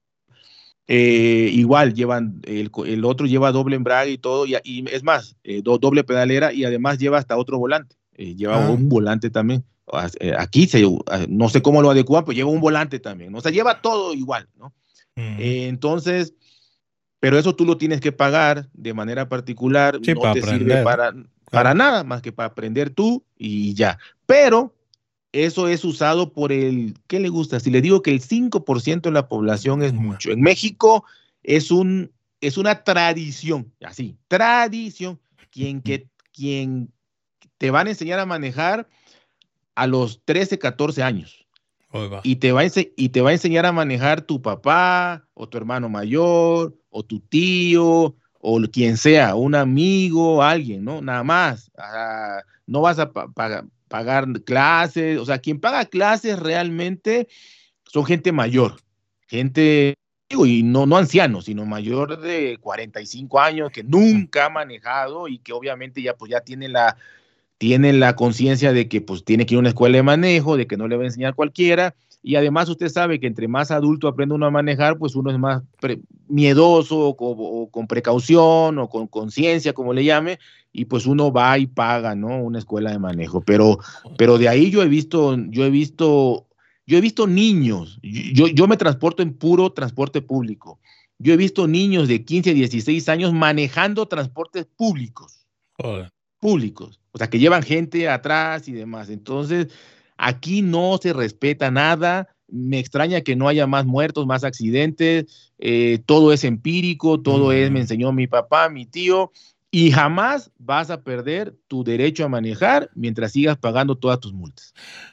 igual llevan, el, otro lleva doble embrague y todo, y, es más, doble pedalera y además lleva hasta otro volante. Eh, lleva ah. un volante también. Eh, aquí se, ah, no sé cómo lo adecuan, pero lleva un volante también. O sea, lleva todo igual, ¿no? Mm. Eh, entonces, pero eso tú lo tienes que pagar de manera particular, Sí, no para te aprender. sirve para, para nada más que para aprender tú y ya. Pero eso es usado por el, ¿qué le gusta? Si le digo que el 5% de la población es mucho. En México es, un, es una tradición, así, tradición. Quien, que, quien te van a enseñar a manejar a los 13, 14 años Oiga. y te, va a y te va a enseñar a manejar tu papá o tu hermano mayor o tu tío o quien sea, un amigo, alguien, ¿no? Nada más. Ah, no vas a pa- paga- pagar clases, o sea, quien paga clases realmente son gente mayor, gente, digo, y no, no ancianos, sino mayor de 45 años que nunca ha manejado y que obviamente ya pues ya tiene la, tiene la conciencia de que pues tiene que ir a una escuela de manejo, de que no le va a enseñar cualquiera, y además usted sabe que entre más adulto aprende uno a manejar, pues uno es más pre- miedoso o, co- o con precaución o con conciencia, como le llame, y pues uno va y paga, ¿no? Una escuela de manejo. Pero, pero de ahí yo he visto, yo he visto, yo he visto niños, yo, yo me transporto en puro transporte público. Yo he visto niños de 15 a 16 años manejando transportes públicos Joder. públicos, o sea, que llevan gente atrás y demás. Entonces, aquí no se respeta nada. Me extraña que no haya más muertos, más accidentes. eh, todo es empírico, todo es, me Mm. enseñó mi papá, mi tío. Y jamás vas a perder tu derecho a manejar mientras sigas pagando todas tus multas.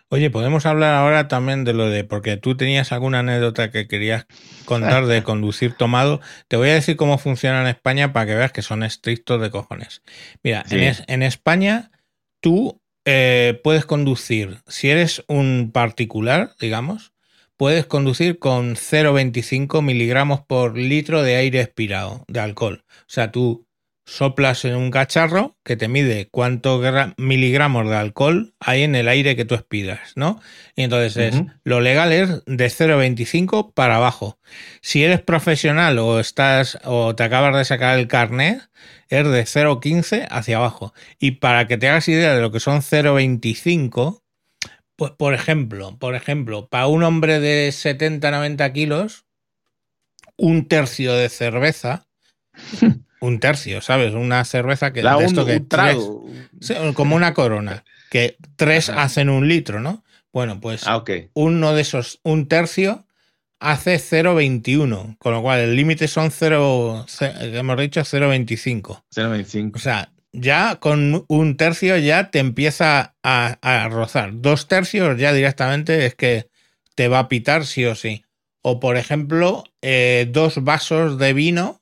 Oye, podemos hablar ahora también de lo de, porque tú tenías alguna anécdota que querías contar de conducir tomado. Te voy a decir cómo funciona en España para que veas que son estrictos de cojones. Mira, Sí. en, es- en España tú eh, puedes conducir, si eres un particular, digamos, puedes conducir con 0,25 miligramos por litro de aire expirado, de alcohol. O sea, tú soplas en un cacharro que te mide cuántos gra- miligramos de alcohol hay en el aire que tú expiras, ¿no? Y entonces es, lo legal es de 0,25 para abajo. Si eres profesional o estás o te acabas de sacar el carnet, es de 0,15 hacia abajo. Y para que te hagas idea de lo que son 0,25, pues por ejemplo, por ejemplo, para un hombre de 70-90 kilos, un tercio de cerveza, un tercio, ¿sabes? Una cerveza que Da de un, esto que un trago. tres- como una corona, que tres Ajá. hacen un litro, ¿no? Bueno, pues Ah, uno de esos, un tercio, hace 0,21, con lo cual el límite son 0, ce- hemos dicho 0,25. 0.25. O sea, ya con un tercio ya te empieza a, a rozar. Dos tercios ya directamente es que te va a pitar sí o sí. O por ejemplo, eh, dos vasos de vino,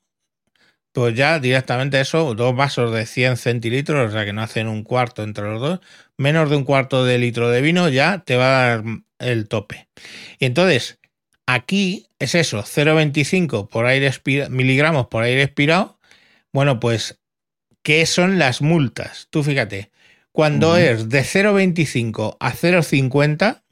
pues ya directamente eso, dos vasos de 100 centilitros, o sea que no hacen un cuarto entre los dos, menos de un cuarto de litro de vino ya te va a dar el tope. Y entonces, aquí es eso, 0,25 por aire miligramos por aire expirado. Bueno, pues ¿qué son las multas? Tú fíjate, cuando es de 0,25 a 0,50,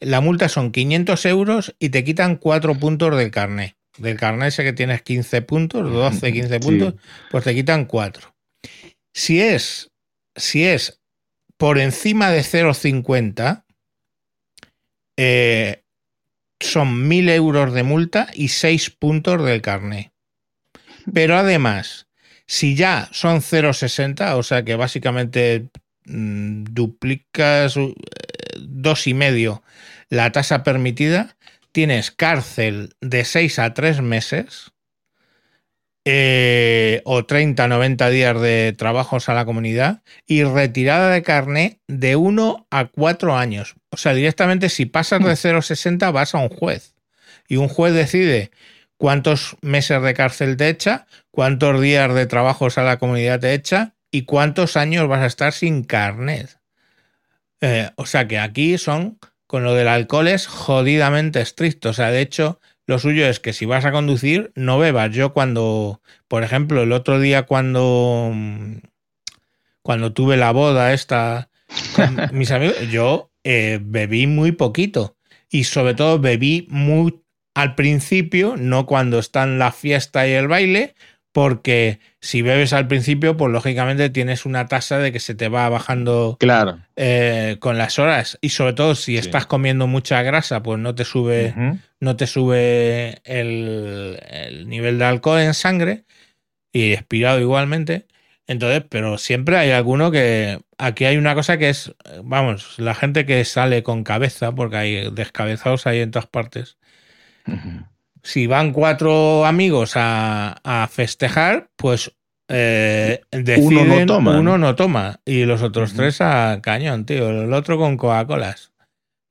la multa son 500 euros y te quitan 4 puntos del carnet. Del carnet ese que tienes 15 puntos, 12, 15 Sí. puntos, pues te quitan 4. Si es, si es por encima de 0,50, eh, son 1.000 euros de multa y 6 puntos del carnet. Pero además, si ya son 0,60, o sea que básicamente mm, duplicas eh, dos y medio la tasa permitida, tienes cárcel de 6 a 3 meses eh, o 30, 90 días de trabajos a la comunidad y retirada de carné de 1 a 4 años. O sea, directamente si pasas de 0,60 vas a un juez y un juez decide cuántos meses de cárcel te echa, cuántos días de trabajos a la comunidad te echa y cuántos años vas a estar sin carnet. Eh, o sea que aquí son, con lo del alcohol es jodidamente estricto. O sea, de hecho, lo suyo es que si vas a conducir, no bebas. Yo cuando, por ejemplo, el otro día cuando, cuando tuve la boda esta con mis amigos, yo eh, bebí muy poquito. Y sobre todo bebí muy al principio, no cuando están la fiesta y el baile, porque si bebes al principio, pues lógicamente tienes una tasa de que se te va bajando claro. Eh, con las horas. Y sobre todo si estás comiendo mucha grasa, pues no te sube, no te sube el, el, nivel de alcohol en sangre y expirado igualmente. Entonces, pero siempre hay alguno que. Aquí hay una cosa que es. Vamos, la gente que sale con cabeza, porque hay descabezados ahí en todas partes si van cuatro amigos a, festejar, pues eh, uno, no toma. uno no toma y los otros tres a cañón, tío. El otro con Coca-Colas.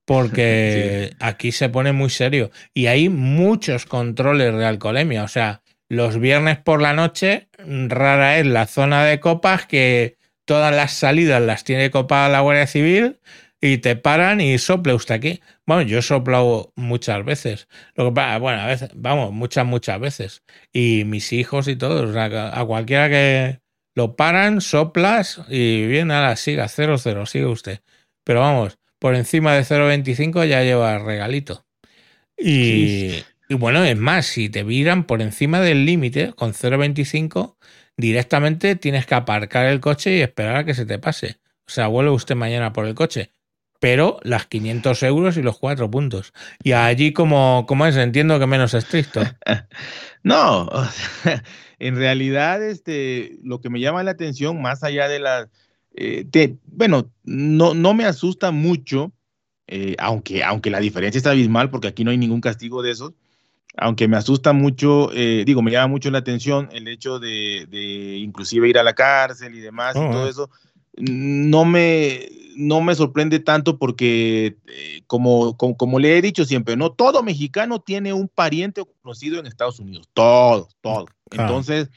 Porque aquí se pone muy serio y hay muchos controles de alcoholemia. O sea, los viernes por la noche, rara es la zona de copas que todas las salidas las tiene copada la Guardia Civil y te paran y sople usted aquí. Bueno, yo he soplado muchas veces. Lo que bueno, a veces, vamos, muchas, muchas veces. Y mis hijos y todos, a cualquiera que lo paran, soplas y bien, la siga, 0-0, sigue usted. Pero vamos, por encima de 0.25 ya lleva regalito. Y, y, bueno, es más, si te viran por encima del límite con 0.25, directamente tienes que aparcar el coche y esperar a que se te pase. O sea, vuelve usted mañana por el coche pero las 500 euros y los cuatro puntos. Y allí, como, como es, entiendo que menos estricto. no, en realidad, este, lo que me llama la atención, más allá de la. Eh, bueno, no, no me asusta mucho, eh, aunque, aunque la diferencia está abismal, porque aquí no hay ningún castigo de esos. Aunque me asusta mucho, eh, digo, me llama mucho la atención el hecho de, de inclusive ir a la cárcel y demás y oh, todo eso no me, no me sorprende tanto porque, eh, como, como, le he dicho siempre, no todo mexicano tiene un pariente conocido en Estados Unidos, todo, todo. Entonces,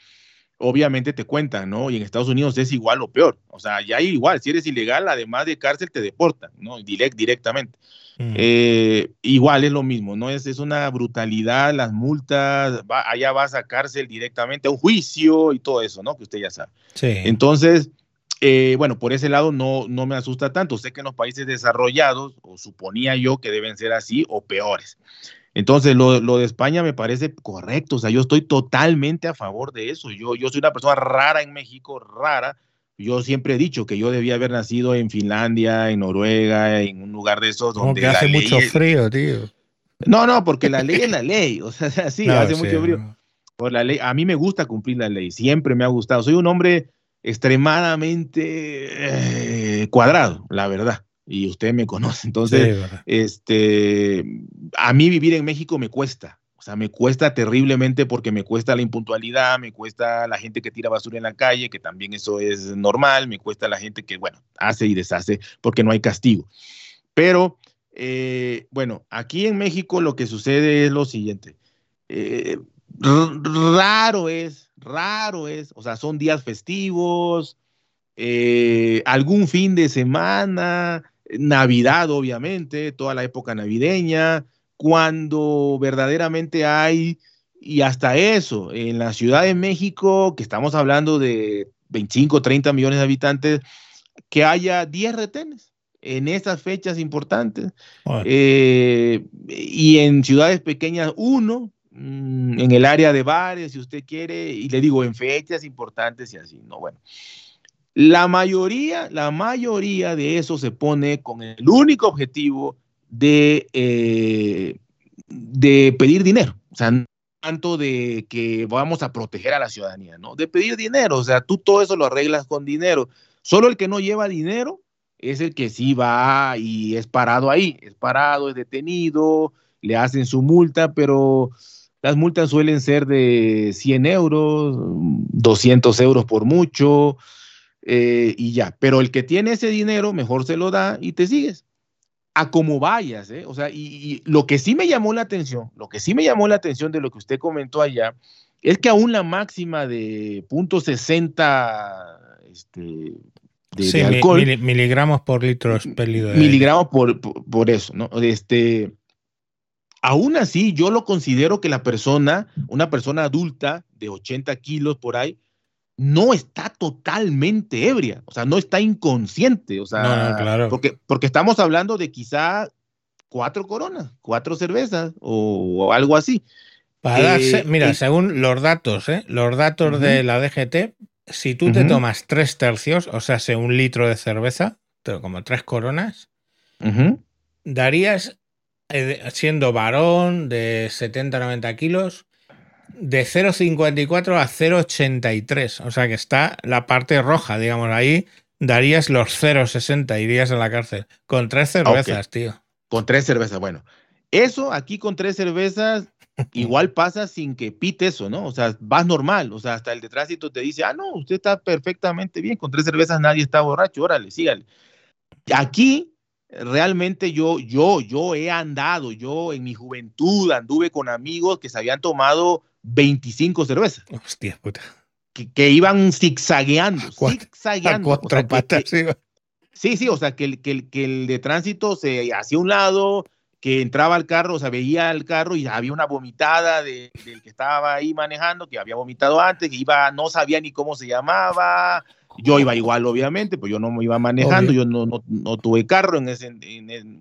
obviamente te cuentan, ¿no? Y en Estados Unidos es igual o peor. O sea, ya igual, si eres ilegal, además de cárcel, te deportan, ¿no? Direct, directamente. Mm. Eh, igual es lo mismo, ¿no? Es, es una brutalidad, las multas, allá vas a cárcel directamente, a un juicio y todo eso, ¿no? Que usted ya sabe. Sí. Entonces, eh, bueno, por ese lado no, no me asusta tanto. Sé que en los países desarrollados, o suponía yo que deben ser así, o peores. Entonces, lo, lo, de España me parece correcto. O sea, yo estoy totalmente a favor de eso. Yo, yo soy una persona rara en México, rara. Yo siempre he dicho que yo debía haber nacido en Finlandia, en Noruega, en un lugar de esos donde. hace mucho frío, tío. No, no, porque la ley es la ley. O sea, sí, hace mucho frío. Por la ley. A mí me gusta cumplir la ley. Siempre me ha gustado. Soy un hombre extremadamente eh, cuadrado, la verdad. Y usted me conoce. Entonces, este, a mí vivir en México me cuesta. O sea, me cuesta terriblemente porque me cuesta la impuntualidad, me cuesta la gente que tira basura en la calle, que también eso es normal, me cuesta la gente que, bueno, hace y deshace porque no hay castigo. Pero, eh, bueno, aquí en México lo que sucede es lo siguiente. Eh, raro es raro es, o sea, son días festivos, eh, algún fin de semana, Navidad, obviamente, toda la época navideña, cuando verdaderamente hay, y hasta eso, en la Ciudad de México, que estamos hablando de 25, 30 millones de habitantes, que haya 10 retenes en esas fechas importantes. Eh, y en ciudades pequeñas, uno, Mm, en el área de bares, si usted quiere, y le digo, en fechas importantes y así, ¿no? Bueno, la mayoría, la mayoría de eso se pone con el único objetivo de, eh, de pedir dinero, o sea, no tanto de que vamos a proteger a la ciudadanía, ¿no? De pedir dinero, o sea, tú todo eso lo arreglas con dinero. Solo el que no lleva dinero es el que sí va y es parado ahí, es parado, es detenido, le hacen su multa, pero las multas suelen ser de 100 euros, 200 euros por mucho, eh, y ya. Pero el que tiene ese dinero, mejor se lo da y te sigues. A como vayas, ¿eh? O sea, y, lo que sí me llamó la atención, lo que sí me llamó la atención de lo que usted comentó allá, es que aún la máxima de punto .60 este, de, alcohol, miligramos por litro expelido. Miligramos por, por, por, eso, ¿no? Este, Aún así, yo lo considero que la persona, una persona adulta de 80 kilos por ahí, no está totalmente ebria, o sea, no está inconsciente, o sea, claro. porque, porque estamos hablando de quizá cuatro coronas, cuatro cervezas o, algo así. Eh, mira, según los datos, ¿eh? los datos de la DGT, si tú te tomas tres tercios, o sea, un litro de cerveza, como tres coronas, darías, siendo varón de 70-90 kilos, de 0,54 a 0,83. O sea que está la parte roja, digamos, ahí darías los 0,60, irías a la cárcel. Con tres cervezas, tío. Con tres cervezas, bueno. Eso aquí con tres cervezas igual pasa sin que pite eso, ¿no? O sea, vas normal, o sea, hasta el de tránsito te dice, ah, no, usted está perfectamente bien, con tres cervezas nadie está borracho, órale, sígale. Aquí realmente yo, yo, yo he andado, yo en mi juventud anduve con amigos que se habían tomado 25 cervezas. Hostia puta. Que, iban zigzagueando, zigzagueando. sí, sí, o sea, que el, que, que el de tránsito se hacía un lado, que entraba al carro, o sea, veía el carro y había una vomitada del que estaba ahí manejando, que había vomitado antes, que iba, no sabía ni cómo se llamaba. Yo iba igual, obviamente, pues yo no me iba manejando, yo no, no, tuve carro en ese,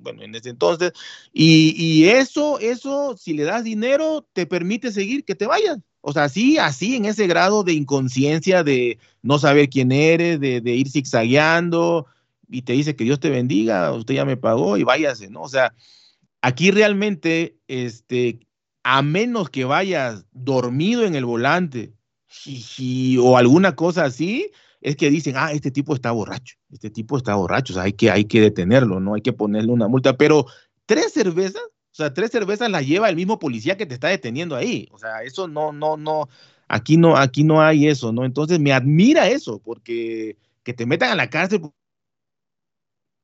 bueno, en ese entonces. Y, y, eso, eso, si le das dinero, te permite seguir, que te vayas. O sea, así, así, en ese grado de inconsciencia, de no saber quién eres, de, de ir zigzagueando, y te dice que Dios te bendiga, usted ya me pagó y váyase, ¿no? O sea, Aquí realmente, este, a menos que vayas dormido en el volante o alguna cosa así, es que dicen, ah, este tipo está borracho, este tipo está borracho, o sea, hay que, hay que detenerlo, no hay que ponerle una multa, pero tres cervezas, o sea, tres cervezas las lleva el mismo policía que te está deteniendo ahí, o sea, eso no, no, no, aquí no, aquí no hay eso, ¿no? Entonces me admira eso, porque que te metan a la cárcel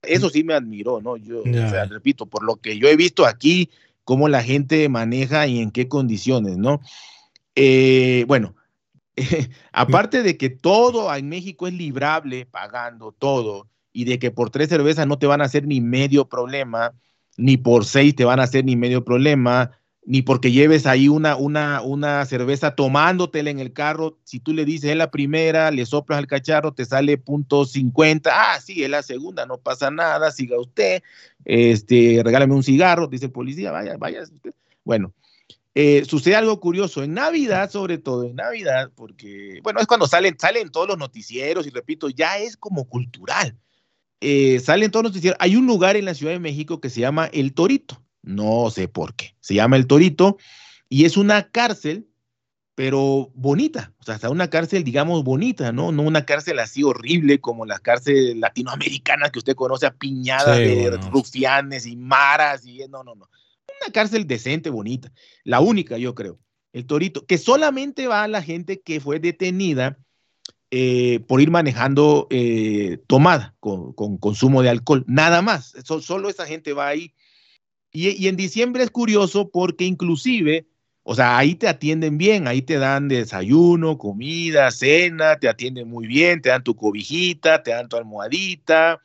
eso sí me admiró, ¿no? Yo, repito, por lo que yo he visto aquí, cómo la gente maneja y en qué condiciones, ¿no? Eh, bueno, aparte de que todo en México es librable pagando todo y de que por tres cervezas no te van a hacer ni medio problema, ni por seis te van a hacer ni medio problema, ni porque lleves ahí una, una, una cerveza tomándotela en el carro. Si tú le dices es la primera, le soplas al cacharro, te sale punto 50. Ah, sí, es la segunda, no pasa nada, siga usted. Este, regálame un cigarro, dice el policía, vaya, vaya usted. Bueno, eh, sucede algo curioso. En Navidad, sobre todo, en Navidad, porque, bueno, es cuando salen, salen todos los noticieros y repito, ya es como cultural. Eh, salen todos los noticieros. Hay un lugar en la Ciudad de México que se llama El Torito no sé por qué. Se llama El Torito y es una cárcel, pero bonita. O sea, hasta una cárcel, digamos, bonita, ¿no? No una cárcel así horrible como las cárceles latinoamericanas que usted conoce a piñadas de rufianes y maras y no, no, no. Una cárcel decente, bonita. La única, yo creo. El Torito, que solamente va a la gente que fue detenida eh, por ir manejando eh, tomada con, consumo de alcohol. Nada más. solo esa gente va ahí y, en diciembre es curioso porque inclusive, o sea, ahí te atienden bien, ahí te dan desayuno, comida, cena, te atienden muy bien, te dan tu cobijita, te dan tu almohadita.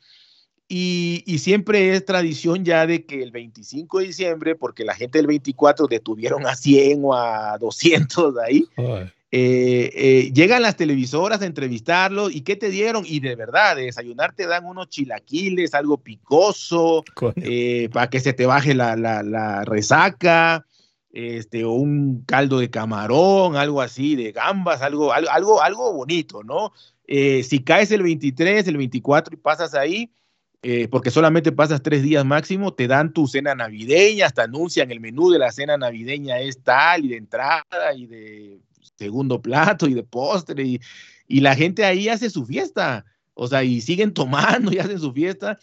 Y, siempre es tradición ya de que el 25 de diciembre, porque la gente del 24 detuvieron a 100 o a 200 ahí, eh, eh, llegan las televisoras a entrevistarlos y ¿qué te dieron? Y de verdad, de desayunar te dan unos chilaquiles, algo picoso, eh, para que se te baje la, resaca, este, o un caldo de camarón, algo así, de gambas, algo, algo, algo, bonito, ¿no? si caes el 23, el 24 y pasas ahí, porque solamente pasas tres días máximo, te dan tu cena navideña, hasta anuncian el menú de la cena navideña es tal y de entrada y de segundo plato y de postre y, y la gente ahí hace su fiesta, o sea, y siguen tomando y hacen su fiesta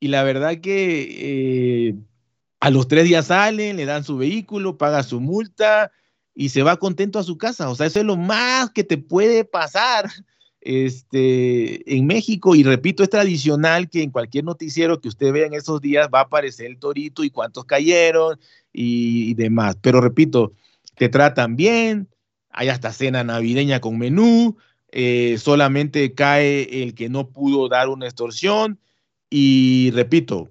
y la verdad que eh, a los tres días salen, le dan su vehículo, paga su multa y se va contento a su casa, o sea, eso es lo más que te puede pasar este, en México, y repito, es tradicional que en cualquier noticiero que usted vea en esos días va a aparecer el torito y cuántos cayeron y demás. Pero repito, te tratan bien, hay hasta cena navideña con menú, eh, solamente cae el que no pudo dar una extorsión y repito,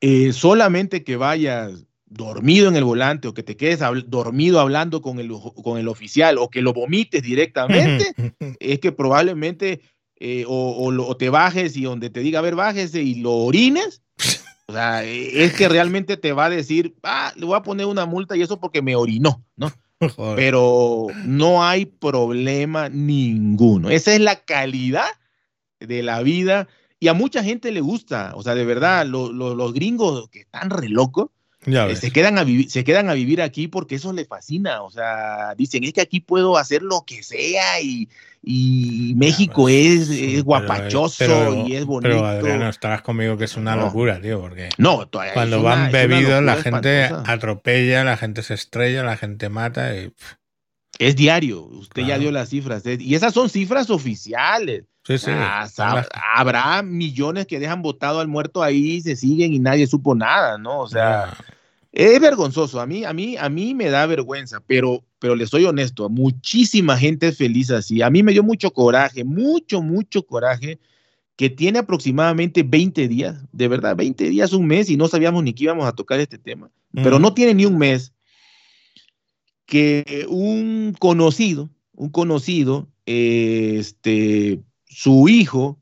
eh, solamente que vayas dormido en el volante o que te quedes dormido hablando con el, con el oficial o que lo vomites directamente, es que probablemente eh, o, te bajes y donde te diga, a ver, bájese y lo orines, O sea, es que realmente te va a decir, ah, le voy a poner una multa y eso porque me orinó, ¿no? Pero no hay problema ninguno. Esa es la calidad de la vida y a mucha gente le gusta. O sea, de verdad, los gringos que están re locos, eh, se, quedan a se quedan a vivir aquí porque eso les fascina. O sea, dicen, es que aquí puedo hacer lo que sea y, México es, es, guapachoso y es bonito. Pero Adriano, estarás conmigo que es una locura, tío, porque no, cuando van bebidos la gente atropella, la gente se estrella, la gente mata. Es diario, usted ya dio las cifras. Eh, y esas son cifras oficiales. Sí, sí. Ah, habrá millones que dejan votado al muerto ahí, se siguen y nadie supo nada, ¿no? O sea, es vergonzoso. A mí, a mí, a mí me da vergüenza, pero, pero le soy honesto. Muchísima gente es feliz así. A mí me dio mucho coraje, mucho, mucho coraje que tiene aproximadamente 20 días, de verdad, 20 días, un mes, y no sabíamos ni que íbamos a tocar este tema, pero no tiene ni un mes que un conocido, un conocido, este, su hijo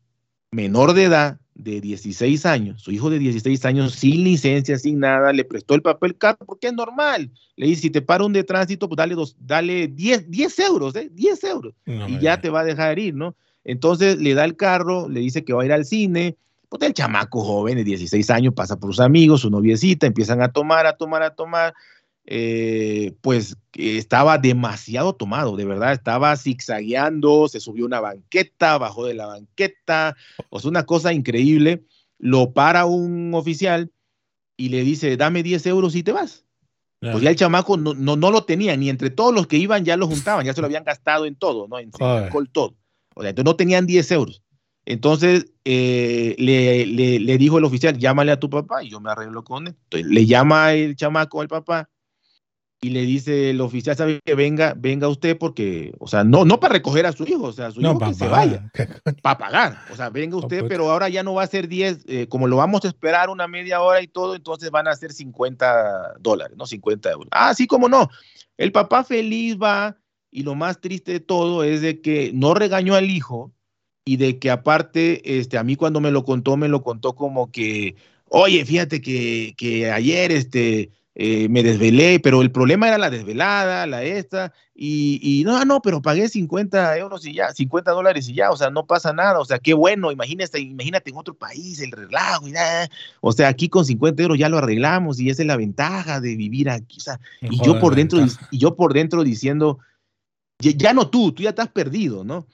menor de edad, de 16 años, su hijo de 16 años sin licencia, sin nada, le prestó el papel carro porque es normal. Le dice, si te para un de tránsito, pues dale, dos, dale 10, 10 euros, ¿eh? 10 euros. y ya te va a dejar ir, ¿no? Entonces le da el carro, le dice que va a ir al cine. Pues el chamaco joven de 16 años pasa por sus amigos, su noviecita, empiezan a tomar, a tomar, a tomar. Eh, pues estaba demasiado tomado, de verdad, estaba zigzagueando, se subió una banqueta, bajó de la banqueta, o sea, una cosa increíble. Lo para un oficial y le dice, dame 10 euros y te vas. Pues ya el chamaco no, no, lo tenía, ni entre todos los que iban ya lo juntaban, ya se lo habían gastado en todo, ¿no? En alcohol, todo. O sea, entonces no tenían 10 euros. Entonces eh, le, le, le, dijo el oficial, llámale a tu papá y yo me arreglo con él. Entonces le llama el chamaco al papá y le dice el oficial, sabe que venga, venga usted porque, o sea, no, no para recoger a su hijo, o sea, su hijo que se vaya, para pagar, o sea, venga usted, pero ahora ya no va a ser 10, eh, como lo vamos a esperar una media hora y todo, entonces van a ser 50 dólares, no 50 euros. Ah, sí, como no. El papá feliz va y lo más triste de todo es de que no regañó al hijo y de que aparte, este, a mí cuando me lo contó, me lo contó como que, oye, fíjate que, que ayer, este, eh, me desvelé, pero el problema era la desvelada, la esta, y, y, no, no, pero pagué 50 euros y ya, 50 dólares y ya, o sea, no pasa nada, o sea, qué bueno, imagínate, imagínate en otro país el relajo y nada, o sea, aquí con 50 euros ya lo arreglamos y esa es la ventaja de vivir aquí, o sea, y yo por dentro, y yo por dentro diciendo, ya, ya no tú, tú ya estás perdido, ¿no?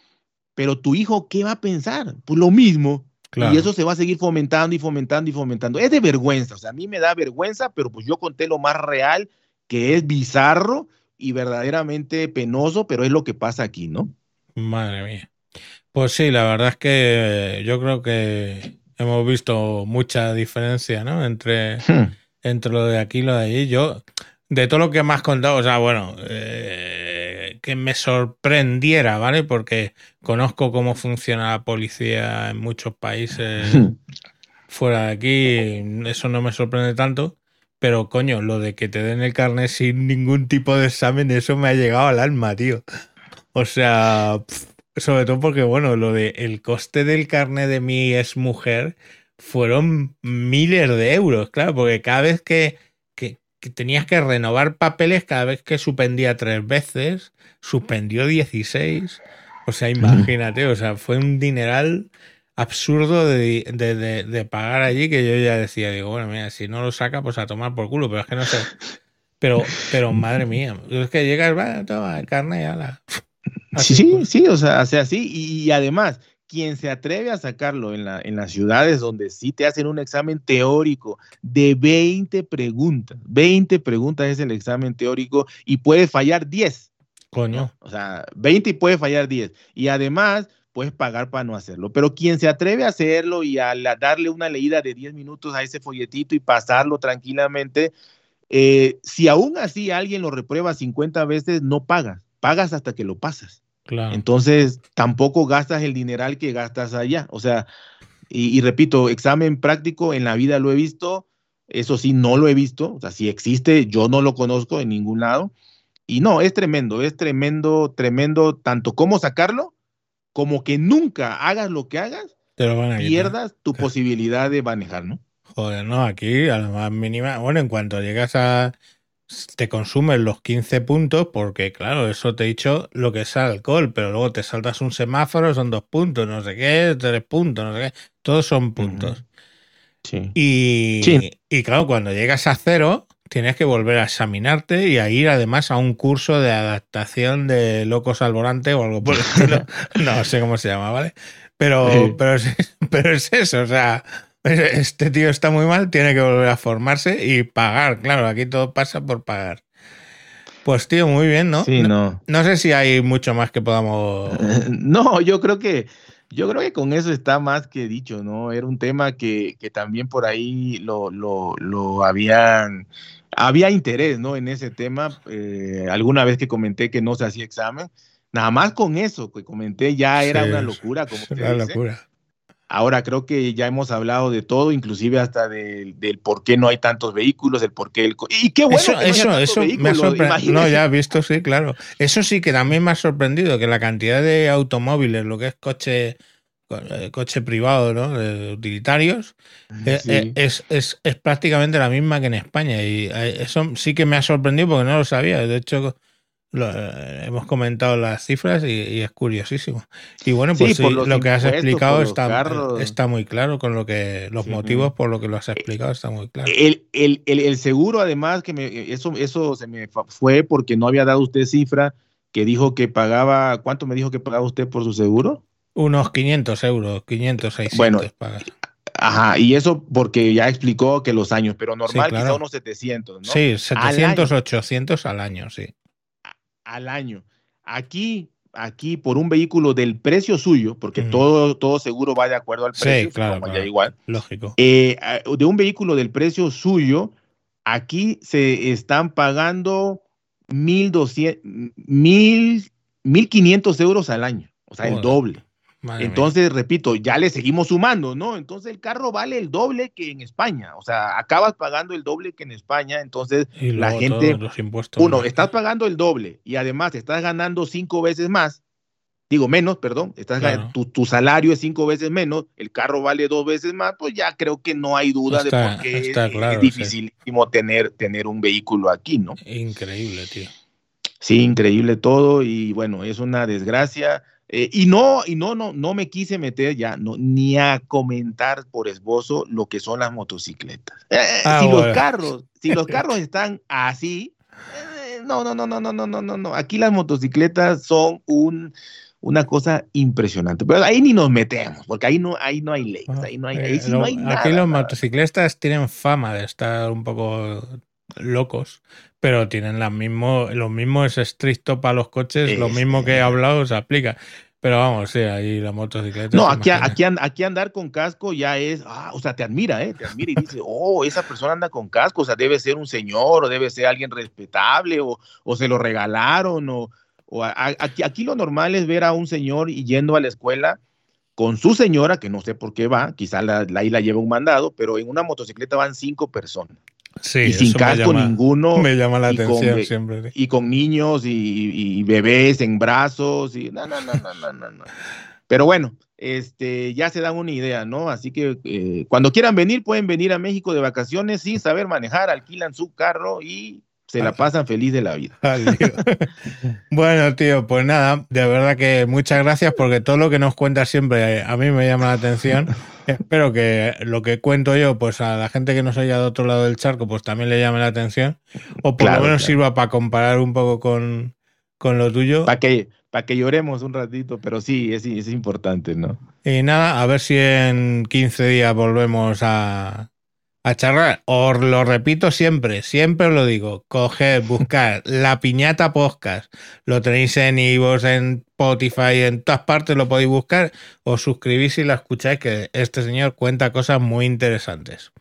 Pero tu hijo, ¿qué va a pensar? Pues lo mismo, y eso se va a seguir fomentando y fomentando y fomentando. Es de vergüenza, o sea, a mí me da vergüenza, pero pues yo conté lo más real, que es bizarro y verdaderamente penoso, pero es lo que pasa aquí, ¿no? Madre mía. Pues sí, la verdad es que yo creo que hemos visto mucha diferencia, ¿no? Entre, hmm. entre lo de aquí y lo de allí. Yo, de todo lo que me has contado, o sea, bueno, eh, que me sorprendiera, ¿vale? Porque conozco cómo funciona la policía en muchos países fuera de aquí, eso no me sorprende tanto. Pero coño, lo de que te den el carnet sin ningún tipo de examen, eso me ha llegado al alma, tío. O sea, sobre todo porque, bueno, lo de el coste del carnet de mi ex mujer fueron miles de euros, claro, porque cada vez que que tenías que renovar papeles cada vez que suspendía tres veces, suspendió 16. O sea, imagínate, o sea, fue un dineral absurdo de, pagar allí que yo ya decía, digo, bueno, mira, si no lo saca, pues a tomar por culo, pero es que no sé. Pero, pero madre mía, es que llegas, va, toma carne ya la. Sí, sí, sí, o sea, así. Y, además, quien se atreve a sacarlo en, la, en las ciudades donde sí te hacen un examen teórico de 20 preguntas, 20 preguntas es el examen teórico y puede fallar 10. Coño. O sea, 20 y puede fallar 10. Y además puedes pagar para no hacerlo. Pero quien se atreve a hacerlo y a darle una leída de 10 minutos a ese folletito y pasarlo tranquilamente, eh, si aún así alguien lo reprueba 50 veces, no pagas. Pagas hasta que lo pasas. Entonces, tampoco gastas el dineral que gastas allá. O sea, y, repito, examen práctico en la vida lo he visto, eso sí, no lo he visto. O sea, si existe, yo no lo conozco en ningún lado. Y no, es tremendo, es tremendo, tremendo, tanto cómo sacarlo, como que nunca hagas lo que hagas, pierdas tu posibilidad de manejar, ¿no? Joder, no, aquí a la más mínima. Bueno, en cuanto llegas a. Te consumen los 15 puntos, porque claro, eso te he dicho lo que es alcohol, pero luego te saltas un semáforo, son dos puntos, no sé qué, tres puntos, no sé qué. Todos son puntos. Sí. Y, Sí. y claro, cuando llegas a cero, tienes que volver a examinarte y a ir además a un curso de adaptación de locos al volante o algo por el estilo. No sé cómo se llama, ¿vale? Pero, Sí. pero, es, pero es eso, o sea, este tío está muy mal, tiene que volver a formarse y pagar. Claro, aquí todo pasa por pagar. Pues tío, muy bien, ¿no? Sí, no, no. no sé si hay mucho más que podamos... No, yo creo que yo creo que con eso está más que dicho, ¿no? Era un tema que, que también por ahí lo, lo, lo habían había interés, ¿no? En ese tema. Eh, alguna vez que comenté que no se hacía examen, nada más con eso que comenté ya era Sí, una locura, como usted una dice. locura. Ahora creo que ya hemos hablado de todo, inclusive hasta del, del por qué no hay tantos vehículos, el por qué el... Y qué bueno eso, que no haya eso, eso me ha sorprendido. No, ya visto, sí, claro. Eso sí que también me ha sorprendido, que la cantidad de automóviles, lo que es coche, co- eh, coche privado, ¿no? De utilitarios, eh, Sí. eh, es, es, es prácticamente la misma que en España. Y eso sí que me ha sorprendido porque no lo sabía. De hecho, lo, eh, hemos comentado las cifras y, y es curiosísimo. Y bueno, Sí, pues sí, los lo que has explicado está, carros. está muy claro con lo que los Sí. motivos por lo que lo has explicado está muy claro. El, el, el, el seguro, además, que me, eso, eso se me fue porque no había dado usted cifra, que dijo que pagaba, ¿cuánto me dijo que pagaba usted por su seguro? Unos 500 euros, 500, 600 Bueno, pagas. Ajá, y eso porque ya explicó que los años, pero normal claro. quizá unos 700, ¿no? Sí, Al 700, año. 800 al año, sí. Al año. Aquí, aquí por un vehículo del precio suyo, porque Mm. todo, todo seguro va de acuerdo al Sí, precio, claro, allá claro. igual. Lógico. Eh, de un vehículo del precio suyo, aquí se están pagando 1.200, 1.000, 1.500 euros al año, o sea, el doble. Madre Entonces, repito, ya le seguimos sumando, ¿no? Entonces el carro vale el doble que en España, o sea, acabas pagando el doble que en España, entonces. Y la gente, todos los impuestos. uno, ¿no? estás pagando el doble y además estás ganando cinco veces más, digo menos, perdón, estás Claro. gan- tu, tu salario es cinco veces menos, el carro vale dos veces más, pues ya creo que no hay duda Está- de por qué está es, claro, es dificilísimo tener, tener un vehículo aquí, ¿no? Increíble, tío. Sí, increíble todo y bueno, es una desgracia. Eh, y no, y no, no, no me quise meter ya, no, ni a comentar por esbozo lo que son las motocicletas. Eh, Ah, si bueno. los carros, si los carros están así, eh, no, no, no, no, no, no, no, no, no. Aquí las motocicletas son un, una cosa impresionante. Pero ahí ni nos metemos, porque ahí no, ahí no hay leyes, ahí no hay, ahí Eh, sí no hay aquí nada, los nada. motociclistas tienen fama de estar un poco locos, pero tienen la mismo, lo mismo es estricto para los coches, lo mismo que he hablado se aplica. Pero vamos, sí, ahí la motocicleta. No, aquí, aquí, and- aquí andar con casco ya es, ah, o sea, te admira, ¿eh? Te admira y dice, oh, esa persona anda con casco, o sea, debe ser un señor, o debe ser alguien respetable, o, o se lo regalaron, o, o a- aquí, aquí lo normal es ver a un señor yendo a la escuela con su señora, que no sé por qué va, quizá la, la, ahí la lleva un mandado, pero en una motocicleta van cinco personas, Sí, y sin me casco llama- ninguno, Me llama la con atención siempre. sí. y con niños y, bebés en brazos y no, no, no, no, no, no, no. Pero bueno, este, ya se dan una idea, ¿no? Así que eh, cuando quieran venir, pueden venir a México de vacaciones sin saber manejar, alquilan su carro y se la pasan feliz de la vida. Bueno, tío, pues nada, de verdad que muchas gracias porque todo lo que nos cuentas siempre eh, a mí me llama la atención. Espero que lo que cuento yo, pues a la gente que nos oye de otro lado del charco, pues también le llame la atención. O por Claro, lo menos claro. sirva para comparar un poco con, con lo tuyo. Para que, pa que lloremos un ratito, pero sí, es, es importante, ¿no? Y nada, a ver si en 15 días volvemos a, a charlar. Os lo repito siempre, siempre os lo digo. Coger, buscar la piñata podcast. Lo tenéis en iVoox, en Spotify, en todas partes lo podéis buscar. Os suscribís y la escucháis, que este señor cuenta cosas muy interesantes.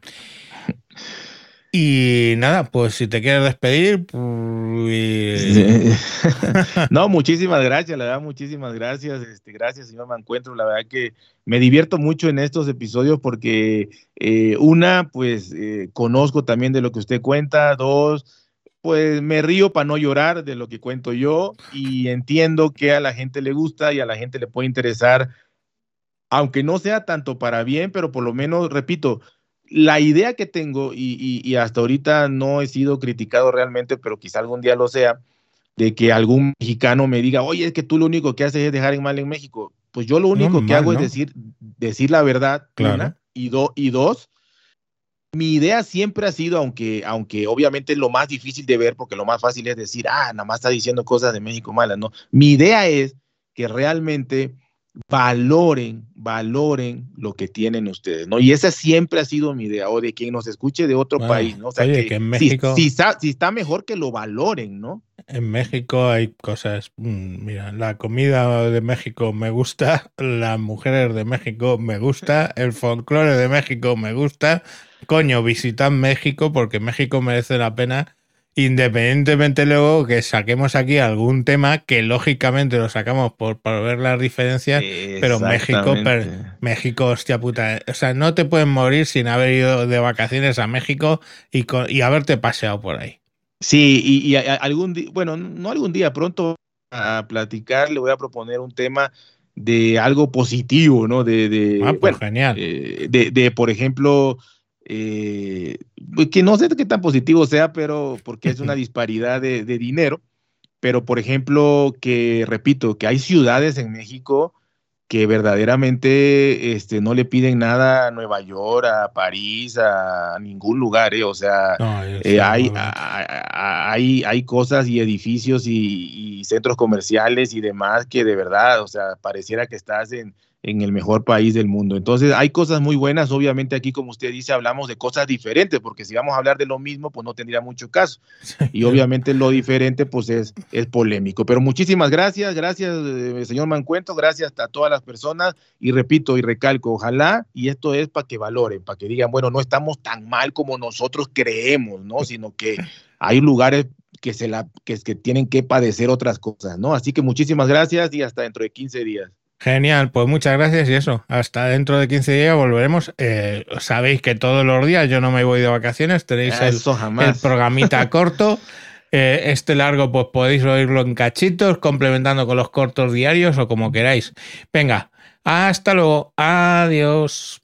Y nada, pues si te quieres despedir, pues, no, muchísimas gracias, la verdad, muchísimas gracias. Este, gracias, señor Mancuentro. La verdad que me divierto mucho en estos episodios porque, eh, una, pues eh, conozco también de lo que usted cuenta. Dos, pues me río para no llorar de lo que cuento yo y entiendo que a la gente le gusta y a la gente le puede interesar, aunque no sea tanto para bien, pero por lo menos, repito, la idea que tengo, y, hasta ahorita no he sido criticado realmente, pero quizá algún día lo sea, de que algún mexicano me diga, oye, es que tú lo único que haces es dejar en mal en México. Pues yo lo único que hago es decir, decir la verdad, claro. y, y dos, mi idea siempre ha sido, aunque, aunque obviamente es lo más difícil de ver, porque lo más fácil es decir, ah, nada más está diciendo cosas de México malas, no. Mi idea es que realmente valoren, valoren lo que tienen ustedes, ¿no? Y esa siempre ha sido mi idea, o de quien nos escuche de otro país, ¿no? O sea, que, en México, si, está, mejor que lo valoren, ¿no? En México hay cosas, mm, mira, la comida de México me gusta, las mujeres de México me gusta, el folclore de México me gusta, coño, visitad México porque México merece la pena Independientemente luego que saquemos aquí algún tema que lógicamente lo sacamos por, ver las diferencias, pero México, México, hostia puta, o sea, no te pueden morir sin haber ido de vacaciones a México y, y haberte paseado por ahí. Sí, y, algún día, bueno, no algún día, pronto a platicar, le voy a proponer un tema de algo positivo, ¿no? De, de ah, pues genial. Eh, de, de, por ejemplo, eh, pues, que no sé qué tan positivo sea, pero porque es una disparidad de, dinero, pero por ejemplo, que repito, que hay ciudades en México que verdaderamente este, no le piden nada a Nueva York, a París, a ningún lugar, ¿eh? o sea, eh, hay, hay, hay, cosas y edificios y, y centros comerciales y demás que de verdad, o sea, pareciera que estás en, en el mejor país del mundo. Entonces, hay cosas muy buenas. Obviamente, aquí, como usted dice, hablamos de cosas diferentes, porque si vamos a hablar de lo mismo, pues no tendría mucho caso. Y obviamente lo diferente, pues es, es polémico. Pero muchísimas gracias, gracias, eh, señor Mancuento, gracias a todas las personas. Y repito y recalco, ojalá, y esto es para que valoren, para que digan, bueno, no estamos tan mal como nosotros creemos, ¿no? Sino que hay lugares que, se la, que, que tienen que padecer otras cosas, ¿no? Así que muchísimas gracias y hasta dentro de 15 días. Genial, pues muchas gracias y eso, hasta dentro de 15 días volveremos. Eh, sabéis que todos los días yo no me voy de vacaciones, tenéis el, programita corto. Eh, este largo pues podéis oírlo en cachitos, complementando con los cortos diarios o como queráis. Venga, hasta luego, adiós.